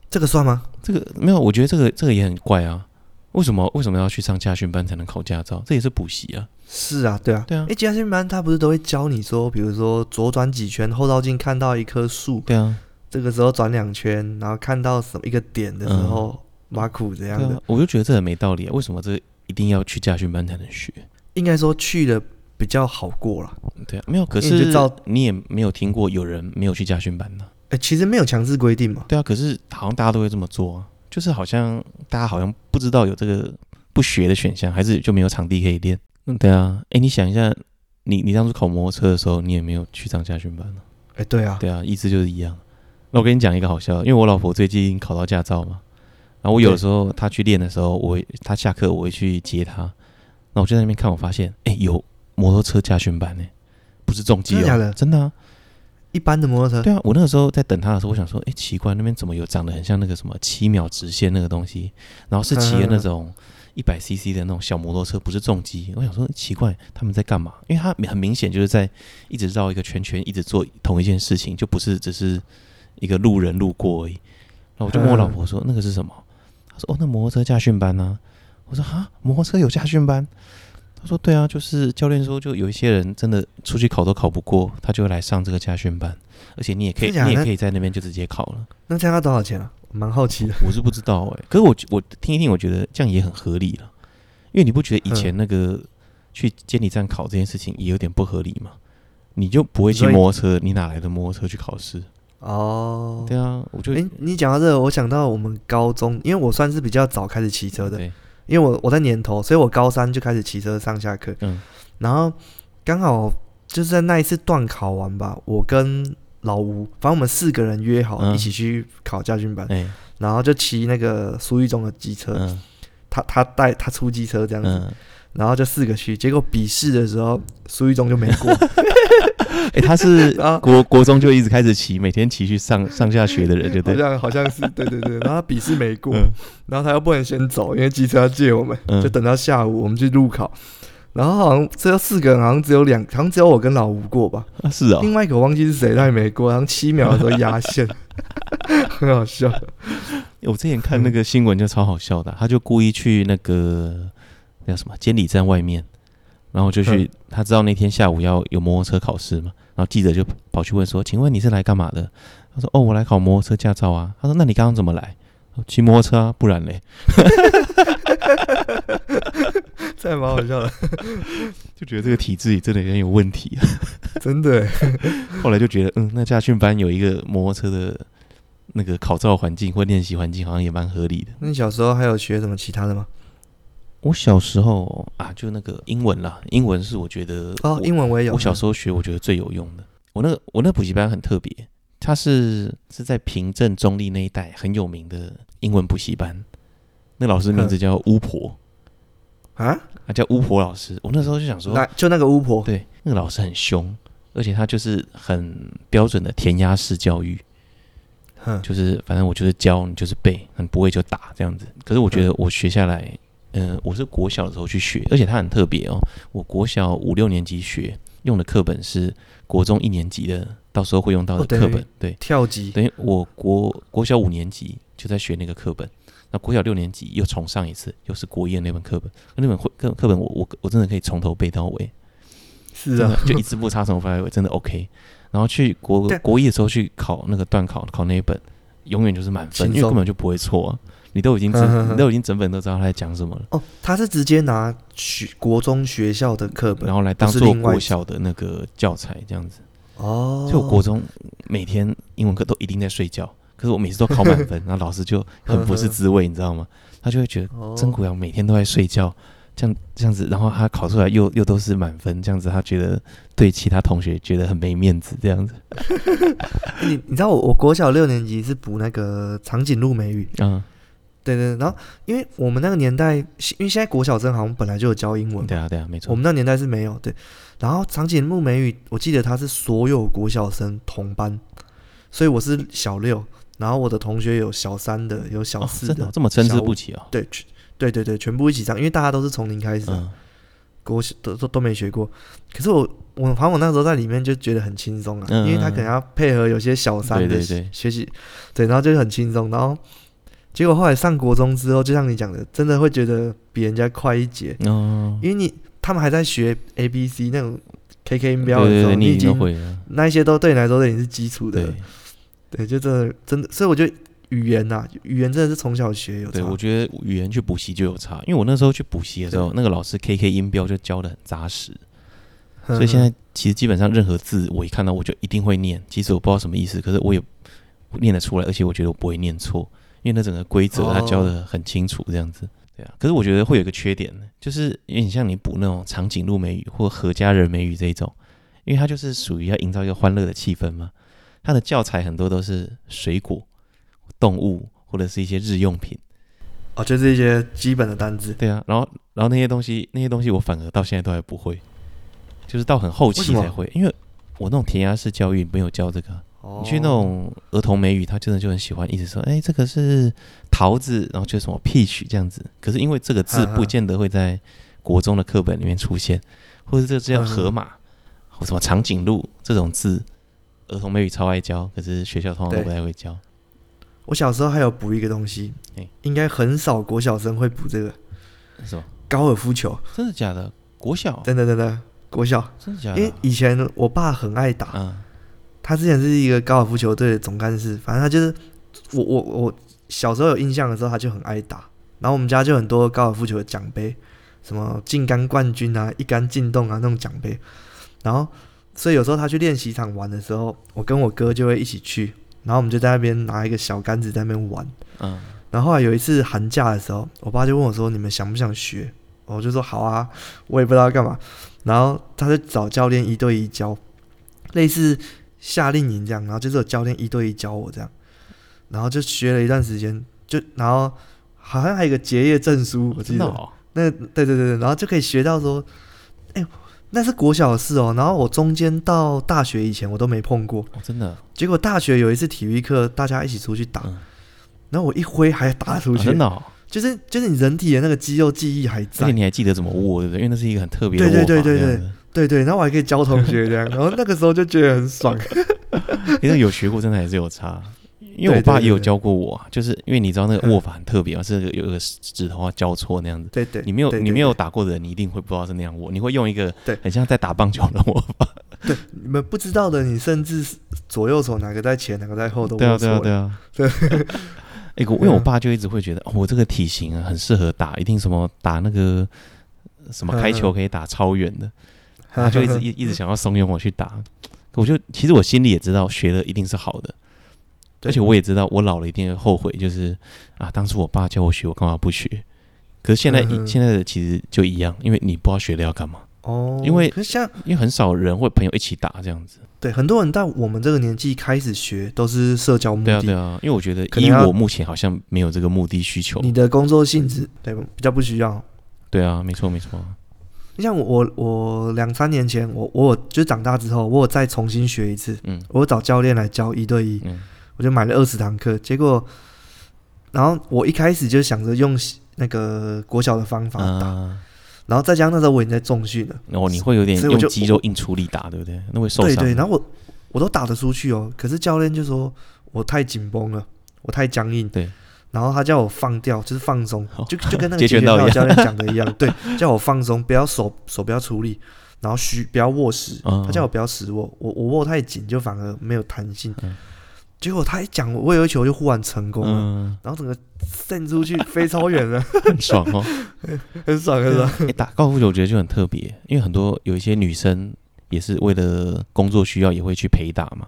这个算吗？这个没有，我觉得这个这个也很怪啊。为什么为什么要去上驾训班才能考驾照？这也是补习啊。是啊，对啊，对啊。哎，驾训班他不是都会教你说，比如说左转几圈，后照镜看到一棵树，对啊，这个时候转两圈，然后看到什么一个点的时候，马、嗯、苦这样的。我就觉得这很没道理啊。为什么这一定要去驾训班才能学。应该说去的比较好过了。对啊，没有，可是你，你也没有听过有人没有去驾训班呢？哎、欸，其实没有强制规定嘛。对啊，可是好像大家都会这么做啊，就是好像大家好像不知道有这个不学的选项，还是就没有场地可以练。嗯，对啊。哎、欸，你想一下，你你当初考摩托车的时候，你也没有去上驾训班呢？哎、欸，对啊，对啊，意思就是一样。那我跟你讲一个好笑的，因为我老婆最近考到驾照嘛，然后我有的时候她去练的时候，我会她下课我会去接她，那我就在那边看，我发现哎、欸、有摩托车驾训班呢，不是重机哦，真的，真的啊，一般的摩托车。对啊，我那个时候在等她的时候，我想说，哎、欸，奇怪，那边怎么有长得很像那个什么七秒直线那个东西，然后是骑的那种一百 CC 的那种小摩托车，不是重机。我想说奇怪，他们在干嘛？因为他很明显就是在一直绕一个圈圈，一直做同一件事情，就不是只是。一个路人路过而已，然后我就问我老婆说：“那个是什么？”她说：“哦，那摩托车驾训班呢？”我说：“哈，摩托车有驾训班？”她说：“对啊，就是教练说，就有一些人真的出去考都考不过，他就会来上这个驾训班，而且你也可以，你也可以在那边就直接考了。那这样要多少钱啊？我蛮好奇的。我是不知道哎、欸，可是我我听一听，我觉得这样也很合理了，因为你不觉得以前那个去监理站考这件事情也有点不合理吗？你就不会骑摩托车，你哪来的摩托车去考试？”哦，oh, 对啊，我就哎、欸，你讲到这个，我想到我们高中，因为我算是比较早开始骑车的，因为我我在年头，所以我高三就开始骑车上下课。嗯，然后刚好就是在那一次段考完吧，我跟老吴，反正我们四个人约好一起去考驾训班，嗯、然后就骑那个苏玉中的机车，嗯、他他带他出机车这样子，嗯、然后就四个去，结果笔试的时候苏玉中就没过。哎、欸，他是 国国中就一直开始骑，每天骑去上 上下学的人，对不对？好像好像是，对对对。然后他笔试没过，嗯、然后他又不能先走，因为机车要借我们，嗯、就等到下午我们去路考。然后好像这四个人，好像只有两，好像只有我跟老吴过吧？啊，是啊。另外一个我忘记是谁，他也没过，好像七秒的时候压线，很好笑。我之前看那个新闻就超好笑的，他就故意去那个那叫什么监理站外面。然后就去，嗯、他知道那天下午要有摩托车考试嘛，然后记者就跑去问说：“请问你是来干嘛的？”他说：“哦，我来考摩托车驾照啊。”他说：“那你刚刚怎么来？骑摩托车啊，不然嘞？” 这还蛮好笑的，就觉得这个体制里真的很有问题啊！真的。后来就觉得，嗯，那驾训班有一个摩托车的那个考照环境或练习环境，好像也蛮合理的。那你小时候还有学什么其他的吗？我小时候啊，就那个英文啦，英文是我觉得哦，英文我也有。我小时候学，我觉得最有用的。我那个我那补习班很特别，它是是在平镇中立那一带很有名的英文补习班。那老师名字叫巫婆啊，他叫巫婆老师。我那时候就想说，那就那个巫婆，对，那个老师很凶，而且他就是很标准的填鸭式教育，哼就是反正我就是教你就是背，很不会就打这样子。可是我觉得我学下来。嗯、呃，我是国小的时候去学，而且他很特别哦。我国小五六年级学用的课本是国中一年级的，到时候会用到的课本。哦、对，跳级等于我国国小五年级就在学那个课本，那国小六年级又重上一次，又是国一的那本课本。那本课课本我我我真的可以从头背到尾，是啊，就一字不差从头背到尾，真的 OK。然后去国国一的时候去考那个段考，考那一本永远就是满分，松因为根本就不会错啊。你都已经整，你都已经整本都知道他在讲什么了。哦，他是直接拿学国中学校的课本，然后来当做国小的那个教材这样子。哦，就我国中每天英文课都一定在睡觉，可是我每次都考满分，然后老师就很不是滋味，你知道吗？他就会觉得曾国阳每天都在睡觉，这样这样子，然后他考出来又又都是满分，这样子他觉得对其他同学觉得很没面子，这样子。你你知道我我国小六年级是补那个长颈鹿美语，嗯。对对，然后因为我们那个年代，因为现在国小生好像本来就有教英文，对啊对啊，没错。我们那年代是没有对，然后长颈鹿美语，我记得他是所有国小生同班，所以我是小六，然后我的同学有小三的，有小四的，这么参差不齐哦。对，对对对，全部一起上，因为大家都是从零开始，嗯、国小都都都没学过。可是我我反正我那时候在里面就觉得很轻松啊，嗯、因为他可能要配合有些小三的学习，对，然后就很轻松，然后。结果后来上国中之后，就像你讲的，真的会觉得比人家快一截哦。因为你他们还在学 A B C 那种 K K 音标的时候，你已经那一些都对你来说都已经是基础的。对，就真的真的，所以我觉得语言呐、啊，语言真的是从小学有差。对，我觉得语言去补习就有差，因为我那时候去补习的时候，那个老师 K K 音标就教的很扎实，所以现在其实基本上任何字我一看到我就一定会念，即使我不知道什么意思，可是我也念得出来，而且我觉得我不会念错，因为那整个规则他教的很清楚，这样子。对啊，可是我觉得会有一个缺点，就是因为你像你补那种长颈鹿美语或何家人美语这一种，因为它就是属于要营造一个欢乐的气氛嘛，它的教材很多都是水果。动物或者是一些日用品，哦，就是一些基本的单字。对啊，然后然后那些东西那些东西我反而到现在都还不会，就是到很后期才会，因为我那种填鸭式教育没有教这个。哦，你去那种儿童美语，他真的就很喜欢一直说，哎，这个是桃子，然后就什么 peach 这样子。可是因为这个字不见得会在国中的课本里面出现，或者这这叫河马或什么长颈鹿这种字，儿童美语超爱教，可是学校通常都不太会教。我小时候还有补一个东西，欸、应该很少国小生会补这个，什么？高尔夫球？真的假的？国小？真的真的国小？真的假的？因为以前我爸很爱打，嗯、他之前是一个高尔夫球队的总干事，反正他就是我我我小时候有印象的时候，他就很爱打，然后我们家就很多高尔夫球的奖杯，什么进杆冠军啊、一杆进洞啊那种奖杯，然后所以有时候他去练习场玩的时候，我跟我哥就会一起去。然后我们就在那边拿一个小杆子在那边玩，嗯，然后后来有一次寒假的时候，我爸就问我说：“你们想不想学？”我就说：“好啊。”我也不知道要干嘛，然后他就找教练一对一教，类似夏令营这样，然后就是有教练一对一教我这样，然后就学了一段时间，就然后好像还有一个结业证书，我记得，哦、那对对对对，然后就可以学到说，哎。那是国小的事哦，然后我中间到大学以前我都没碰过，哦、真的。结果大学有一次体育课，大家一起出去打，嗯、然后我一挥还打出去，哦、真的、哦。就是就是你人体的那个肌肉记忆还在，而且你还记得怎么握，对不对？因为那是一个很特别的握法，对对对对对对对。然后我还可以教同学这样，然后那个时候就觉得很爽。因为有学过，真的还是有差。因为我爸也有教过我、啊，就是因为你知道那个握法很特别嘛，是有个指头啊交错那样子。对对，你没有对对对你没有打过的人，你一定会不知道是那样握。你会用一个很像在打棒球的握法。对，你们不知道的，你甚至左右手哪个在前，哪个在后都对啊对啊对啊。对，哎，因为我爸就一直会觉得，我这个体型啊很适合打，一定什么打那个什么开球可以打超远的，他就一直一一直想要怂恿我去打。我就其实我心里也知道，学的一定是好的。而且我也知道，我老了一定会后悔，就是啊，当初我爸叫我学，我干嘛不学？可是现在，嗯、现在的其实就一样，因为你不知道学了要干嘛哦。因为像因为很少人会朋友一起打这样子。对，很多人到我们这个年纪开始学，都是社交目的。对啊，对啊。因为我觉得，以我目前好像没有这个目的需求。你的工作性质对比较不需要。对啊，没错没错。你像我，我两三年前，我我就长大之后，我有再重新学一次。嗯。我找教练来教一对一。嗯。我就买了二十堂课，结果，然后我一开始就想着用那个国小的方法打，嗯、然后再加上那时候我已经在重训了，哦、你会有点用肌肉硬出力打，对不对？那会受伤。对对，然后我我都打得出去哦，可是教练就说我太紧绷了，我太僵硬。对，然后他叫我放掉，就是放松，哦、就就跟那个截拳道教练讲的一样，对，叫我放松，不要手手不要出力，然后虚不要握实，嗯、他叫我不要实握，我我握太紧就反而没有弹性。嗯结果他一讲，我有一球就忽然成功了，嗯、然后整个散出去飞超远了，很爽哦，很 爽很爽。欸、打高尔夫球我觉得就很特别，因为很多有一些女生也是为了工作需要也会去陪打嘛，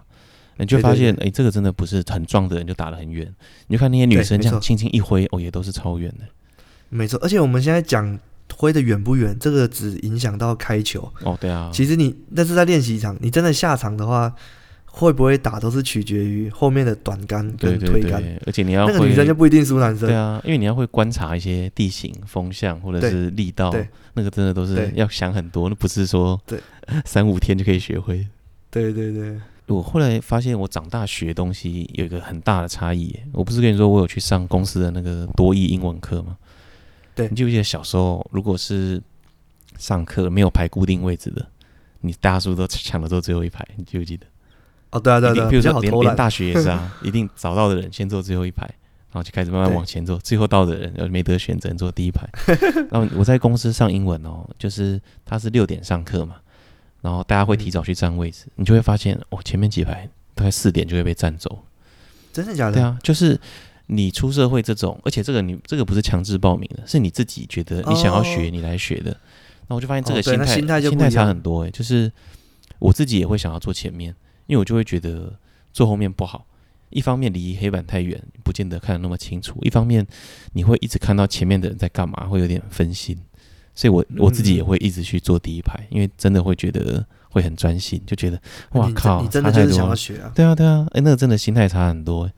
你就发现哎、欸，这个真的不是很壮的人就打得很远，你就看那些女生这样轻轻一挥，哦，也都是超远的。没错，而且我们现在讲挥的远不远，这个只影响到开球哦，对啊。其实你那是在练习场，你真的下场的话。会不会打都是取决于后面的短杆跟推杆，对对对，而且你要那个女生就不一定输男生。对啊，因为你要会观察一些地形、风向或者是力道，那个真的都是要想很多，那不是说对三五天就可以学会。对对对，我后来发现我长大学东西有一个很大的差异。我不是跟你说我有去上公司的那个多义英文课吗？对，你记不记得小时候如果是上课没有排固定位置的，你大叔都抢的都最后一排，你记不记得？哦，对啊，对啊，对啊，比如说连连大学也是啊，一定找到的人先坐最后一排，然后就开始慢慢往前坐，最后到的人要没得选，只能坐第一排。然后我在公司上英文哦，就是他是六点上课嘛，然后大家会提早去占位置，你就会发现哦，前面几排大概四点就会被占走。真的假的？对啊，就是你出社会这种，而且这个你这个不是强制报名的，是你自己觉得你想要学，你来学的。哦、那我就发现这个心态、哦、心态心态差很多诶，就是我自己也会想要坐前面，因为我就会觉得坐后面不好。一方面离黑板太远，不见得看得那么清楚；一方面你会一直看到前面的人在干嘛，会有点分心。所以我我自己也会一直去坐第一排，因为真的会觉得会很专心，就觉得哇靠，你真的就是想要学啊？对啊对啊，哎，那个真的心态差很多。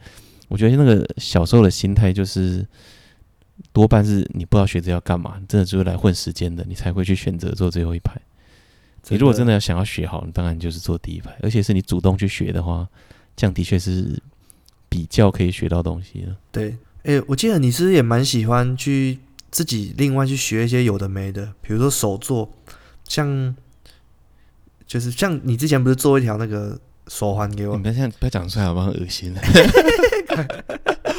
我觉得那个小时候的心态就是多半是你不知道学这要干嘛，真的就是来混时间的，你才会去选择坐最后一排。你如果真的要想要学好，你当然就是坐第一排，而且是你主动去学的话，这样的确是比较可以学到东西的。对，哎，我记得你是不是也蛮喜欢去。自己另外去学一些有的没的，比如说手作，像就是像你之前不是做一条那个手环给我？你不要这样，不要讲出来好不好？很恶心。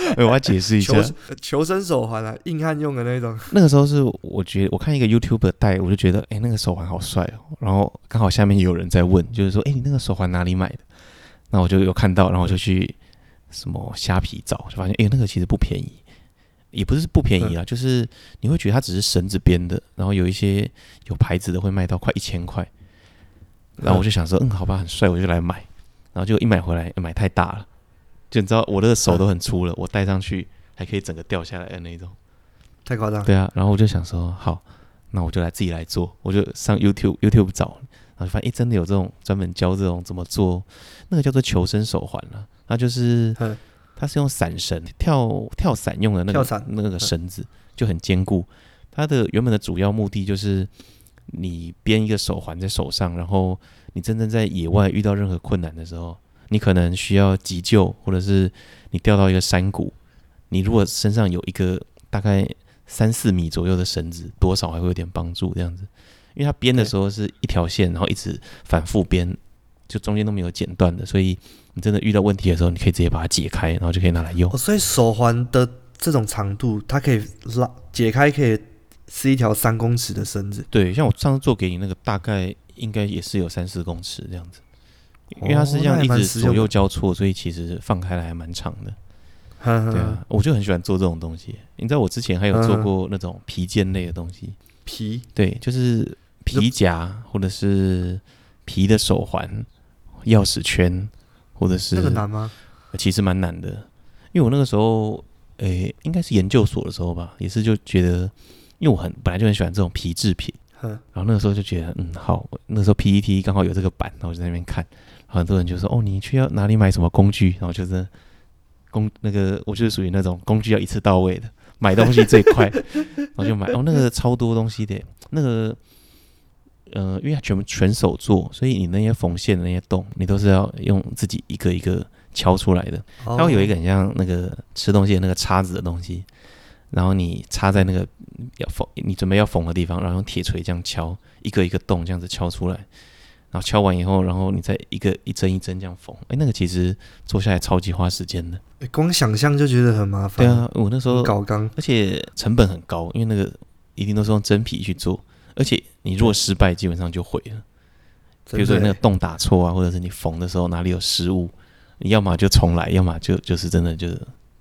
我要解释一下，求，求生手环啊，硬汉用的那种。那个时候是我觉得我看一个 YouTuber 戴，我就觉得哎、欸，那个手环好帅哦。然后刚好下面有人在问，就是说哎、欸，你那个手环哪里买的？那我就有看到，然后我就去什么虾皮找，就发现哎、欸，那个其实不便宜。也不是不便宜啊，嗯、就是你会觉得它只是绳子编的，然后有一些有牌子的会卖到快一千块，然后我就想说，嗯，好吧，很帅，我就来买，然后就一买回来，买太大了，就你知道我的手都很粗了，我戴上去还可以整个掉下来的那种，太夸张。对啊，然后我就想说，好，那我就来自己来做，我就上 YouTube YouTube 找，然后就发现，哎，真的有这种专门教这种怎么做，那个叫做求生手环了，那就是。嗯它是用伞绳跳跳伞用的那个伞那个绳子就很坚固。它的原本的主要目的就是你编一个手环在手上，然后你真正在野外遇到任何困难的时候，你可能需要急救，或者是你掉到一个山谷，你如果身上有一个大概三四米左右的绳子，多少还会有点帮助这样子。因为它编的时候是一条线，然后一直反复编，就中间都没有剪断的，所以。你真的遇到问题的时候，你可以直接把它解开，然后就可以拿来用。哦，所以手环的这种长度，它可以拉解开，可以是一条三公尺的绳子。对，像我上次做给你那个，大概应该也是有三四公尺这样子，因为它是这样一直左右交错，所以其实放开来还蛮长的。对啊，我就很喜欢做这种东西。你知道我之前还有做过那种皮件类的东西，皮对，就是皮夹或者是皮的手环、钥匙圈。或者是这个难吗？其实蛮难的，因为我那个时候，诶、欸，应该是研究所的时候吧，也是就觉得，因为我很本来就很喜欢这种皮制品，然后那个时候就觉得，嗯，好，那个时候 PET 刚好有这个版，然后我就在那边看，很多人就说，哦，你去要哪里买什么工具？然后就是工那个，我就是属于那种工具要一次到位的，买东西最快，然后就买，哦，那个超多东西的，那个。呃，因为它全部全手做，所以你那些缝线的那些洞，你都是要用自己一个一个敲出来的。它会有一个很像那个吃东西的那个叉子的东西，然后你插在那个要缝你准备要缝的地方，然后用铁锤这样敲一个一个洞，这样子敲出来，然后敲完以后，然后你再一个一针一针这样缝。哎，那个其实做下来超级花时间的，光想象就觉得很麻烦。对啊，我那时候搞钢，而且成本很高，因为那个一定都是用真皮去做。而且你如果失败，基本上就毁了。比如说那个洞打错啊，或者是你缝的时候哪里有失误，你要么就重来，要么就就是真的就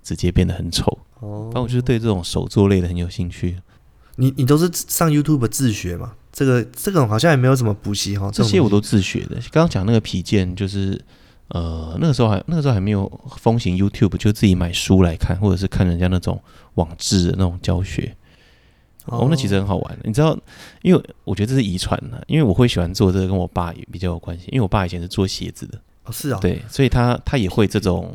直接变得很丑。哦，反正我就是对这种手作类的很有兴趣。你你都是上 YouTube 自学嘛？这个这个好像也没有什么补习哈。这些我都自学的。刚刚讲那个皮件，就是呃那个时候还那个时候还没有风行 YouTube，就自己买书来看，或者是看人家那种网志的那种教学。哦，那其实很好玩，你知道，因为我觉得这是遗传的，因为我会喜欢做这个，跟我爸也比较有关系，因为我爸以前是做鞋子的，哦，是啊，对，所以他他也会这种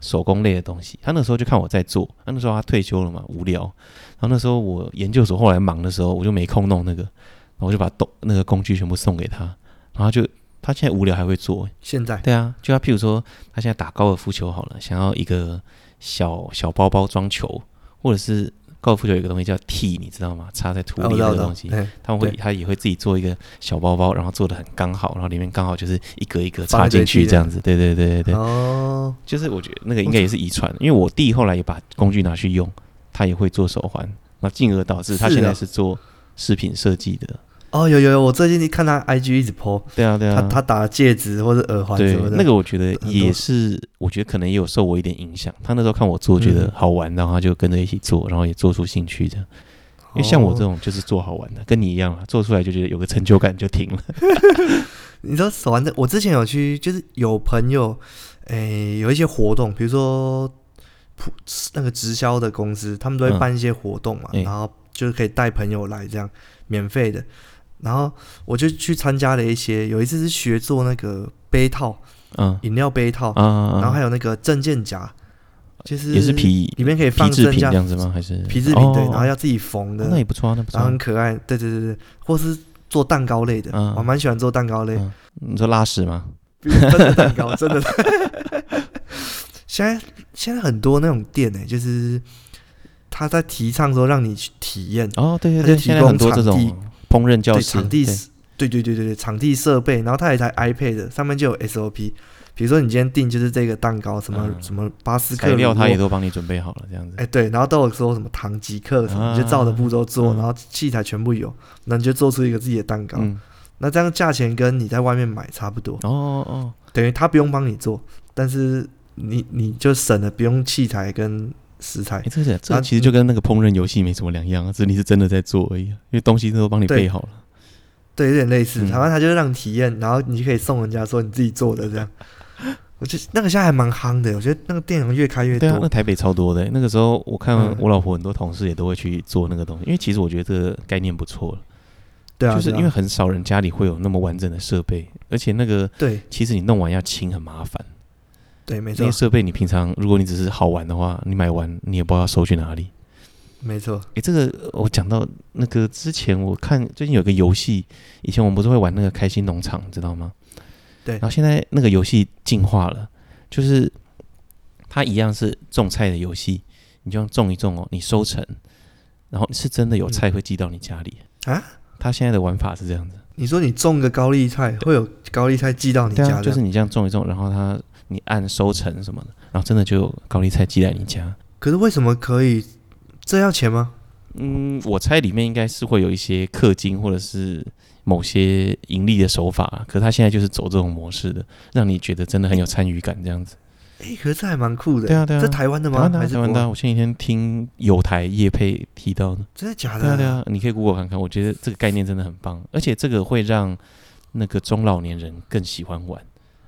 手工类的东西。他那时候就看我在做，他那时候他退休了嘛，无聊，然后那时候我研究所后来忙的时候，我就没空弄那个，我就把动那个工具全部送给他，然后就他现在无聊还会做，现在对啊，就他譬如说他现在打高尔夫球好了，想要一个小小包包装球，或者是。高尔夫球有一个东西叫 T，你知道吗？插在土里的那个东西，他们会他也会自己做一个小包包，然后做的很刚好，然后里面刚好就是一格一格插进去这样子。对对对对对。哦，就是我觉得那个应该也是遗传，因为我弟后来也把工具拿去用，他也会做手环，那进而导致他现在是做饰品设计的。哦，有有有，我最近看他 IG 一直 po，对啊对啊，他他打戒指或者耳环什么的，那个我觉得也是，我觉得可能也有受我一点影响。他那时候看我做，觉得好玩，然后他就跟着一起做，然后也做出兴趣这样。因为像我这种就是做好玩的，跟你一样啊，做出来就觉得有个成就感就停了。你知道手环的，我之前有去，就是有朋友，诶、欸，有一些活动，比如说普那个直销的公司，他们都会办一些活动嘛，嗯欸、然后就是可以带朋友来这样免费的。然后我就去参加了一些，有一次是学做那个杯套，嗯，饮料杯套，嗯，然后还有那个证件夹，就是也是皮里面可以放证件这样子吗？还是皮制品？对，然后要自己缝的，那也不错，那不错，然后很可爱。对对对对，或是做蛋糕类的，我蛮喜欢做蛋糕类。你说拉屎吗？真的蛋糕，真的。现在现在很多那种店呢，就是他在提倡说让你去体验哦，对对对，现在很多这种。烹饪教室，场地，对对对对对，场地设备，然后它有一台 iPad，上面就有 SOP，比如说你今天订就是这个蛋糕，什么什么巴斯克材料，他也都帮你准备好了，这样子。哎，对，然后都有说什么糖几克什么，你就照着步骤做，然后器材全部有，那你就做出一个自己的蛋糕。那这样价钱跟你在外面买差不多。哦哦，等于他不用帮你做，但是你你就省了不用器材跟。食材，这个这其实就跟那个烹饪游戏没什么两样啊，只是你是真的在做而已，因为东西都帮你备好了。对，有点类似，然后他就是让你体验，然后你就可以送人家说你自己做的这样。我觉得那个现在还蛮夯的，我觉得那个店越开越多。对啊，那台北超多的。那个时候我看我老婆很多同事也都会去做那个东西，因为其实我觉得这个概念不错了。对啊，就是因为很少人家里会有那么完整的设备，而且那个对，其实你弄完要清很麻烦。对，没错。那些设备你平常，如果你只是好玩的话，你买完你也不知道收去哪里。没错。诶，这个我讲到那个之前，我看最近有个游戏，以前我们不是会玩那个开心农场，知道吗？对。然后现在那个游戏进化了，就是它一样是种菜的游戏，你就种一种哦，你收成，然后是真的有菜会寄到你家里啊。它现在的玩法是这样子。你说你种个高丽菜，会有高丽菜寄到你家？就是你这样种一种，然后它。你按收成什么的，然后真的就有高丽菜寄来你家。可是为什么可以？这要钱吗？嗯，我猜里面应该是会有一些氪金或者是某些盈利的手法。可是他现在就是走这种模式的，让你觉得真的很有参与感这样子。哎、欸，可是这还蛮酷的。对啊，对啊，这台湾的吗？台湾的，台湾的。我前几天听有台叶配提到的，真的假的？对啊，对啊，你可以 Google 看看。我觉得这个概念真的很棒，而且这个会让那个中老年人更喜欢玩。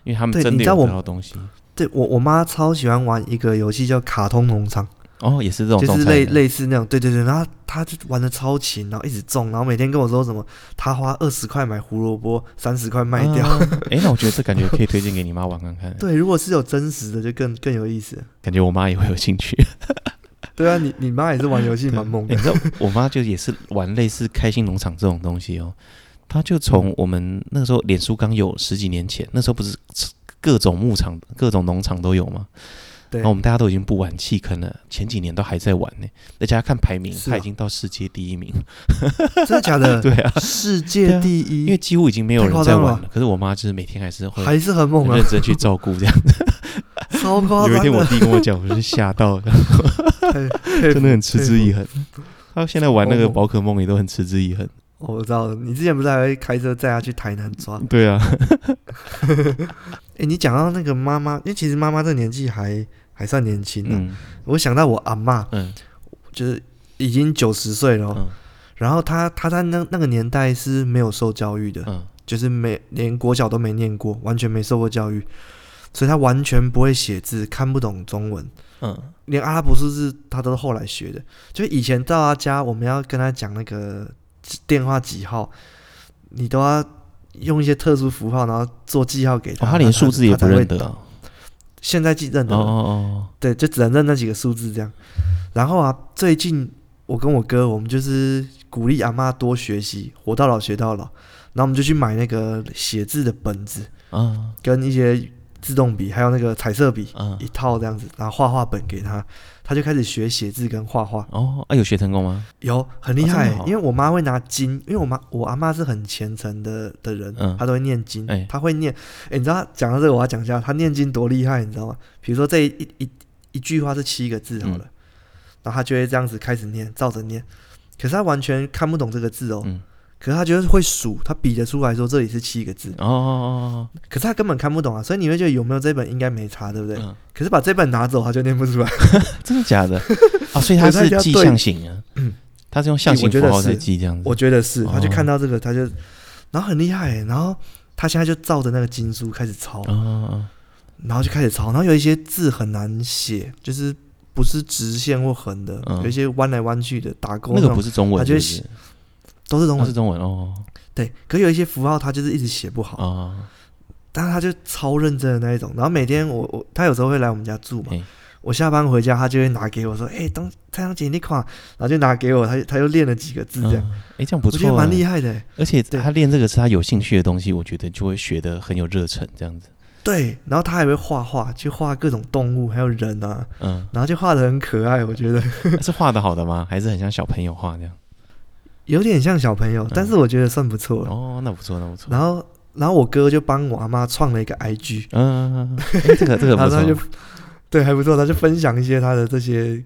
因为他们真的有得到东西。对，我我妈超喜欢玩一个游戏叫卡通农场。哦，也是这种，就是类类似那种，对对对。然后她就玩的超勤，然后一直种，然后每天跟我说什么，她花二十块买胡萝卜，三十块卖掉。哎、啊，那我觉得这感觉可以推荐给你妈玩看看。对，如果是有真实的，就更更有意思。感觉我妈也会有兴趣。对啊，你你妈也是玩游戏蛮猛的。你知道，我妈就也是玩类似开心农场这种东西哦。她就从我们那个时候，脸书刚有十几年前，那时候不是。各种牧场、各种农场都有吗？对。然后我们大家都已经不玩弃坑了，前几年都还在玩呢。大家看排名，他已经到世界第一名。真的假的？对啊，世界第一。因为几乎已经没有人在玩了。可是我妈就是每天还是会，还是很猛，认真去照顾这样子。超夸张！有一天我弟跟我讲，我就吓到 了，真的很持之以恒。他现在玩那个宝可梦也都很持之以恒。我知道了，你之前不是还会开车载他去台南抓？对啊。哎、欸，你讲到那个妈妈，因为其实妈妈这年纪还还算年轻呢。嗯、我想到我阿妈，嗯，就是已经九十岁了。嗯、然后她她在那那个年代是没有受教育的，嗯，就是没连国小都没念过，完全没受过教育，所以她完全不会写字，看不懂中文，嗯，连阿拉伯数字他都是后来学的。就以前到他家，我们要跟他讲那个电话几号，你都要。用一些特殊符号，然后做记号给他。他连数字也不认得。现在记认得。哦哦。对，就只能认那几个数字这样。然后啊，最近我跟我哥，我们就是鼓励阿妈多学习，活到老学到老。然后我们就去买那个写字的本子，啊，跟一些。自动笔还有那个彩色笔，嗯，一套这样子，然后画画本给他，他就开始学写字跟画画。哦，啊，有学成功吗？有，很厉害。因为我妈会拿经，因为我妈我阿妈是很虔诚的的人，嗯，她都会念经，她会念。哎，你知道讲到这个，我要讲一下她念经多厉害，你知道吗？比如说这一一一一句话是七个字，好了，然后她就会这样子开始念，照着念。可是她完全看不懂这个字哦，可是他觉得会数，他比得出来说这里是七个字。哦，哦，哦，哦，可是他根本看不懂啊，所以你会觉得有没有这本应该没差，对不对？嗯、可是把这本拿走，他就念不出来，真的假的？啊、哦，所以他是记象形啊，嗯，他是用象形符号在记这样子，我觉得是，他就看到这个，他就，然后很厉害，然后他现在就照着那个经书开始抄，然后就开始抄，然后有一些字很难写，就是不是直线或横的，嗯、有一些弯来弯去的打勾，那个不是中文，他就写。都是中文，是中文哦。对，可有一些符号他就是一直写不好啊。但是他就超认真的那一种。然后每天我我他有时候会来我们家住嘛。我下班回家，他就会拿给我说：“哎，东太阳姐，你看。”然后就拿给我，他他又练了几个字这样。哎，这样不错，我觉得蛮厉害的。而且他练这个是他有兴趣的东西，我觉得就会学的很有热忱这样子。对，然后他还会画画，去画各种动物还有人啊。嗯，然后就画的很可爱，我觉得 是画的好的吗？还是很像小朋友画这样？有点像小朋友，但是我觉得算不错哦。那不错，那不错。然后，然后我哥就帮我阿妈创了一个 IG，嗯，这个这个 不错，对，还不错。他就分享一些他的这些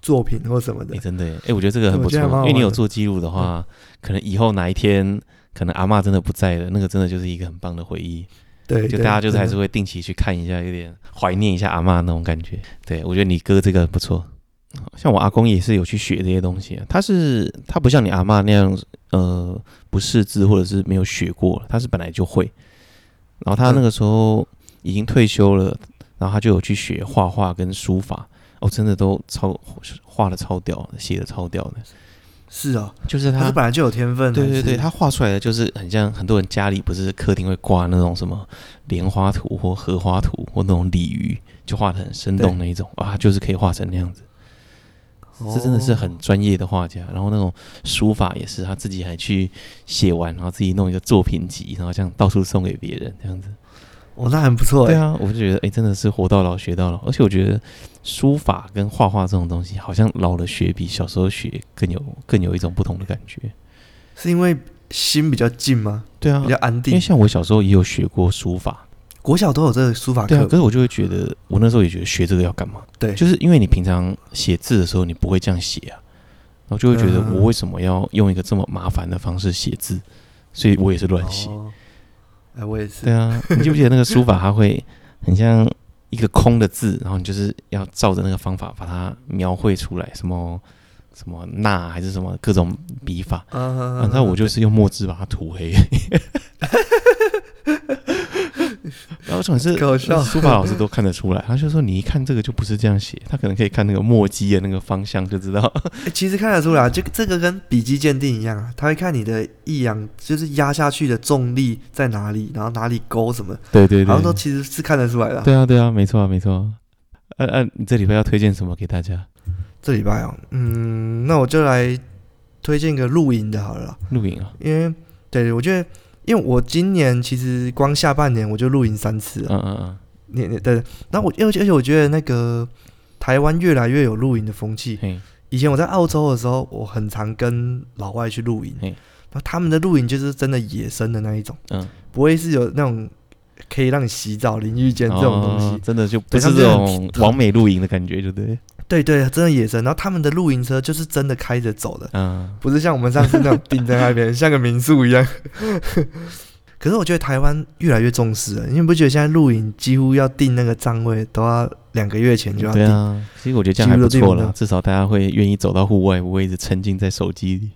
作品或什么的。真的，哎，我觉得这个很不错，因为你有做记录的话，可能以后哪一天，可能阿妈真的不在了，那个真的就是一个很棒的回忆。对，就大家就是还是会定期去看一下，有点怀念一下阿妈那种感觉。对，我觉得你哥这个不错。像我阿公也是有去学这些东西啊，他是他不像你阿妈那样，呃，不识字或者是没有学过，他是本来就会。然后他那个时候已经退休了，然后他就有去学画画跟书法，哦，真的都超画的超屌，写的超屌的。是啊，就是他，他是本来就有天分。对对对，他画出来的就是很像很多人家里不是客厅会挂那种什么莲花图或荷花图或那种鲤鱼，就画的很生动那一种啊，就是可以画成那样子。这真的是很专业的画家，然后那种书法也是他自己还去写完，然后自己弄一个作品集，然后这样到处送给别人这样子。哦，那很不错。对啊，我就觉得哎，真的是活到老学到老。而且我觉得书法跟画画这种东西，好像老了学比小时候学更有更有一种不同的感觉。是因为心比较静吗？对啊，比较安定。因为像我小时候也有学过书法。国小都有这个书法课，对啊，可是我就会觉得，我那时候也觉得学这个要干嘛？对，就是因为你平常写字的时候，你不会这样写啊，然后就会觉得我为什么要用一个这么麻烦的方式写字？所以我也是乱写。哎，我也是。对啊，你记不记得那个书法，它会很像一个空的字，然后你就是要照着那个方法把它描绘出来，什么什么捺还是什么各种笔法。然后我就是用墨汁把它涂黑。然后总是搞笑书法老师都看得出来，他就说你一看这个就不是这样写，他可能可以看那个墨迹的那个方向就知道。欸、其实看得出来，就这个跟笔迹鉴定一样啊，他会看你的抑扬，就是压下去的重力在哪里，然后哪里勾什么。对对对，然后都其实是看得出来的。对啊对啊，没错啊没错。嗯、啊、嗯、啊，你这礼拜要推荐什么给大家？这礼拜哦，嗯，那我就来推荐个露营的好了。露营啊，因为对，我觉得。因为我今年其实光下半年我就露营三次了，嗯嗯嗯，你你对，然后我而且而且我觉得那个台湾越来越有露营的风气。嘿。以前我在澳洲的时候，我很常跟老外去露营，嘿。然后他们的露营就是真的野生的那一种，嗯，不会是有那种可以让你洗澡淋浴间这种东西，哦，真的就不是这种完美露营的感觉，对不对？对对，真的野生。然后他们的露营车就是真的开着走的，嗯，不是像我们上次那种定在那边，像个民宿一样。可是我觉得台湾越来越重视了，因为不觉得现在露营几乎要订那个站位都要两个月前就要订。对啊，其实我觉得这样还不错了，至少大家会愿意走到户外，不会一直沉浸在手机里。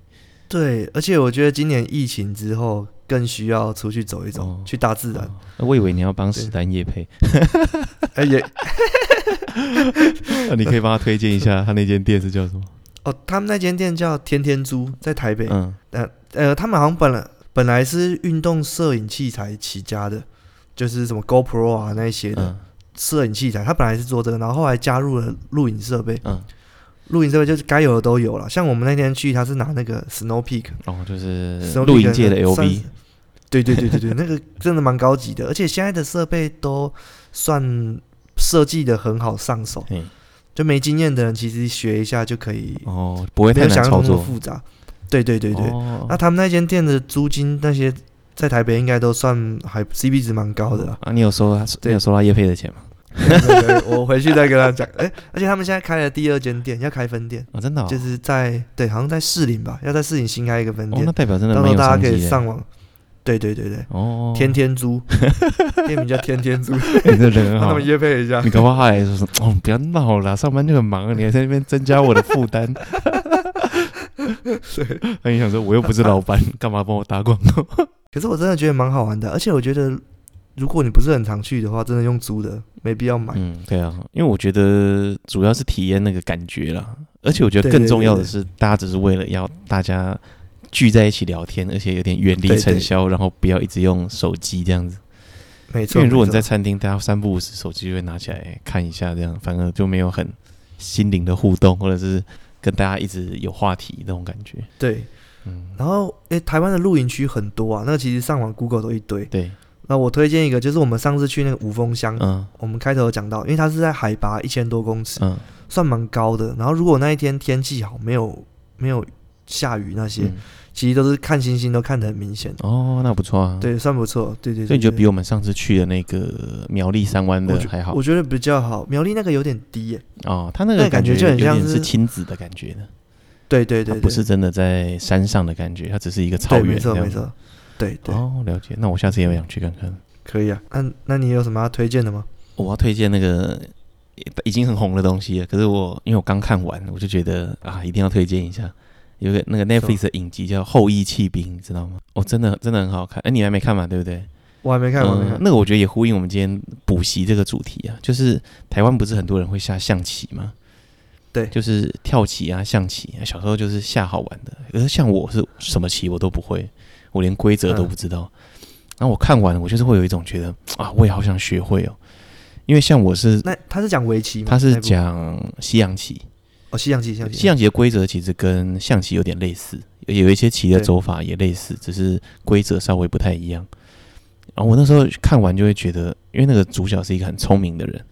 对，而且我觉得今年疫情之后更需要出去走一走，哦、去大自然。哦、我以为你要帮史丹叶配，哎也。那你可以帮他推荐一下，他那间店是叫什么？哦，他们那间店叫天天猪，在台北。嗯，呃呃，他们好像本来本来是运动摄影器材起家的，就是什么 GoPro 啊那些的摄影器材。他本来是做这个，然后后来加入了录影设备。嗯，录影设备就是该有的都有了。像我们那天去，他是拿那个 Snow Peak，哦，就是录影界的 LV。对对对对对，那个真的蛮高级的，而且现在的设备都算。设计的很好上手，嘿就没经验的人其实学一下就可以哦，不会太难操作复杂。对对对对，哦、那他们那间店的租金那些在台北应该都算还 CP 值蛮高的啊。啊，你有收他？对，有收他业配的钱吗？我回去再跟他讲。哎、欸，而且他们现在开了第二间店，要开分店啊，真的、哦，就是在对，好像在士林吧，要在士林新开一个分店。哦、那代表真的到时候大家可以上网。对对对对，哦，天天租，店名叫天天猪，你这人很好，他们约配一下。你搞不好还说说，哦，不要闹了，上班就很忙，你还在那边增加我的负担。对，那你想说，我又不是老板，干嘛帮我打广告？可是我真的觉得蛮好玩的，而且我觉得，如果你不是很常去的话，真的用租的没必要买。嗯，对啊，因为我觉得主要是体验那个感觉啦，而且我觉得更重要的是，大家只是为了要大家。聚在一起聊天，而且有点远离尘嚣，然后不要一直用手机这样子。没错，因为如果你在餐厅，大家三不五时手机就会拿起来看一下，这样反而就没有很心灵的互动，或者是跟大家一直有话题那种感觉。对，嗯。然后，诶、欸，台湾的露营区很多啊，那其实上网 Google 都一堆。对。那我推荐一个，就是我们上次去那个五峰乡，嗯，我们开头有讲到，因为它是在海拔一千多公尺，嗯，算蛮高的。然后，如果那一天天气好，没有没有下雨那些。嗯其实都是看星星，都看得很明显哦，那不错啊，对，算不错，对对，对。所以你觉得比我们上次去的那个苗栗三湾的还好？我觉得比较好，苗栗那个有点低耶。哦，他那个感觉就很像是亲子的感觉呢。对对对，不是真的在山上的感觉，它只是一个草原。没错没错，对对。哦，了解。那我下次也想去看看。可以啊，那那你有什么要推荐的吗？我要推荐那个已经很红的东西了，可是我因为我刚看完，我就觉得啊，一定要推荐一下。有个那个 Netflix 的影集叫《后羿弃兵》，你知道吗？哦，真的真的很好看。哎，你还没看嘛？对不对？我还没看，我还没看。那个我觉得也呼应我们今天补习这个主题啊，就是台湾不是很多人会下象棋吗？对，就是跳棋啊、象棋啊。小时候就是下好玩的，可是像我是什么棋我都不会，我连规则都不知道。然后我看完，我就是会有一种觉得啊，我也好想学会哦。因为像我是，那他是讲围棋吗？他是讲西洋棋。哦，西洋棋，西洋棋，西洋棋的规则其实跟象棋有点类似，有一些棋的走法也类似，只是规则稍微不太一样。然后我那时候看完就会觉得，因为那个主角是一个很聪明的人，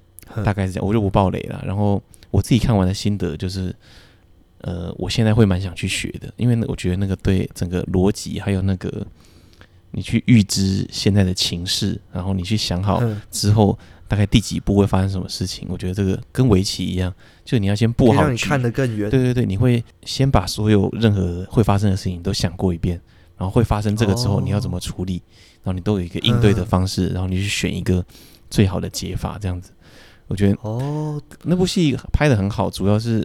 大概是这样，我就不爆雷了。然后我自己看完的心得就是，呃，我现在会蛮想去学的，因为我觉得那个对整个逻辑还有那个你去预知现在的情势，然后你去想好之后。大概第几步会发生什么事情？我觉得这个跟围棋一样，就你要先布好，让你看得更远。对对对，你会先把所有任何会发生的事情都想过一遍，然后会发生这个之后你要怎么处理，然后你都有一个应对的方式，然后你去选一个最好的解法，这样子。我觉得哦，那部戏拍的很好，主要是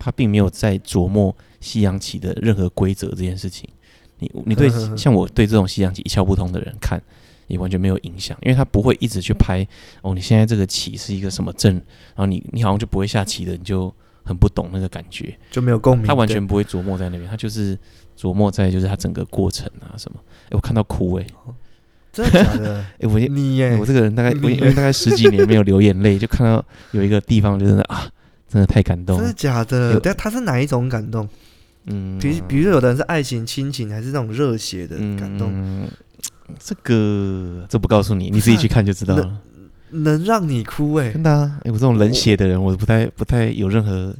他并没有在琢磨西洋棋的任何规则这件事情。你你对 像我对这种西洋棋一窍不通的人看。也完全没有影响，因为他不会一直去拍哦。你现在这个棋是一个什么阵，然后你你好像就不会下棋的，你就很不懂那个感觉，就没有共鸣。他完全不会琢磨在那边，他就是琢磨在就是他整个过程啊什么。哎，我看到哭哎、欸哦，真的假的？哎，我 你耶，我这个人大概我因为大概十几年没有流眼泪，就看到有一个地方就真的啊，真的太感动。真的假的？但他是哪一种感动？嗯，比比如说有的人是爱情、亲情，还是那种热血的感动？嗯这个这不告诉你，你自己去看就知道了。能，能让你哭哎、欸，真的啊！哎，我这种冷血的人，我不太不太有任何，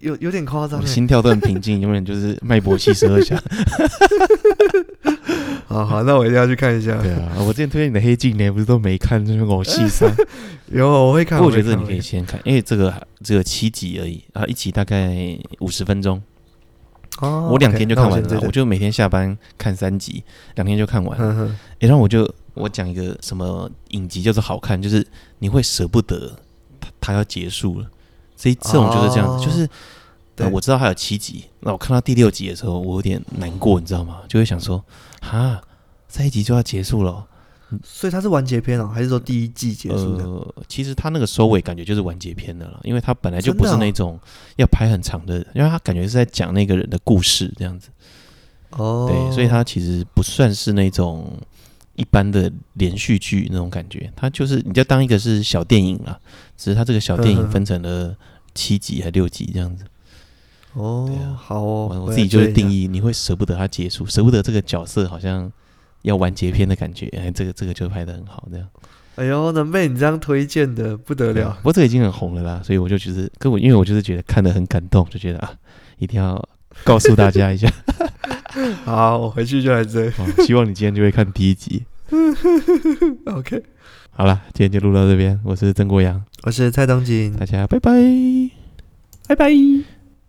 有有点夸张、心跳都很平静，永远就是脉搏七十二下。好好，那我一定要去看一下。对啊，我之前推荐你的黑镜，你不是都没看，就是我细三。有，我会看。我觉得你可以先看，因为这个只有七集而已啊，一集大概五十分钟。哦，我两天就看完了，我，我就每天下班看三集，两天就看完。嗯哼，然后我就我讲一个什么影集就是好看，就是你会舍不得它它要结束了。所以这种就是这样子，就是对、呃，我知道还有七集，那我看到第六集的时候，我有点难过，你知道吗？就会想说，哈，这一集就要结束了。所以它是完结篇哦，还是说第一季结束的？呃，其实它那个收尾感觉就是完结篇的了，因为它本来就不是那种要拍很长的，因为它感觉是在讲那个人的故事这样子。哦，对，所以它其实不算是那种一般的连续剧那种感觉，它就是你就当一个是小电影了，只是它这个小电影分成了七集还六集这样子。哦，对啊，好哦，我自己就是定义，你会舍不得它结束，舍不得这个角色好像。要完结篇的感觉，哎，这个这个就拍的很好，这样。哎呦，能被你这样推荐的不得了。不过这个已经很红了啦，所以我就觉得，跟我因为我就是觉得看得很感动，就觉得啊，一定要告诉大家一下。好，我回去就来追。希望你今天就会看第一集。OK，好了，今天就录到这边。我是曾国阳，我是蔡东锦，大家拜拜，拜拜。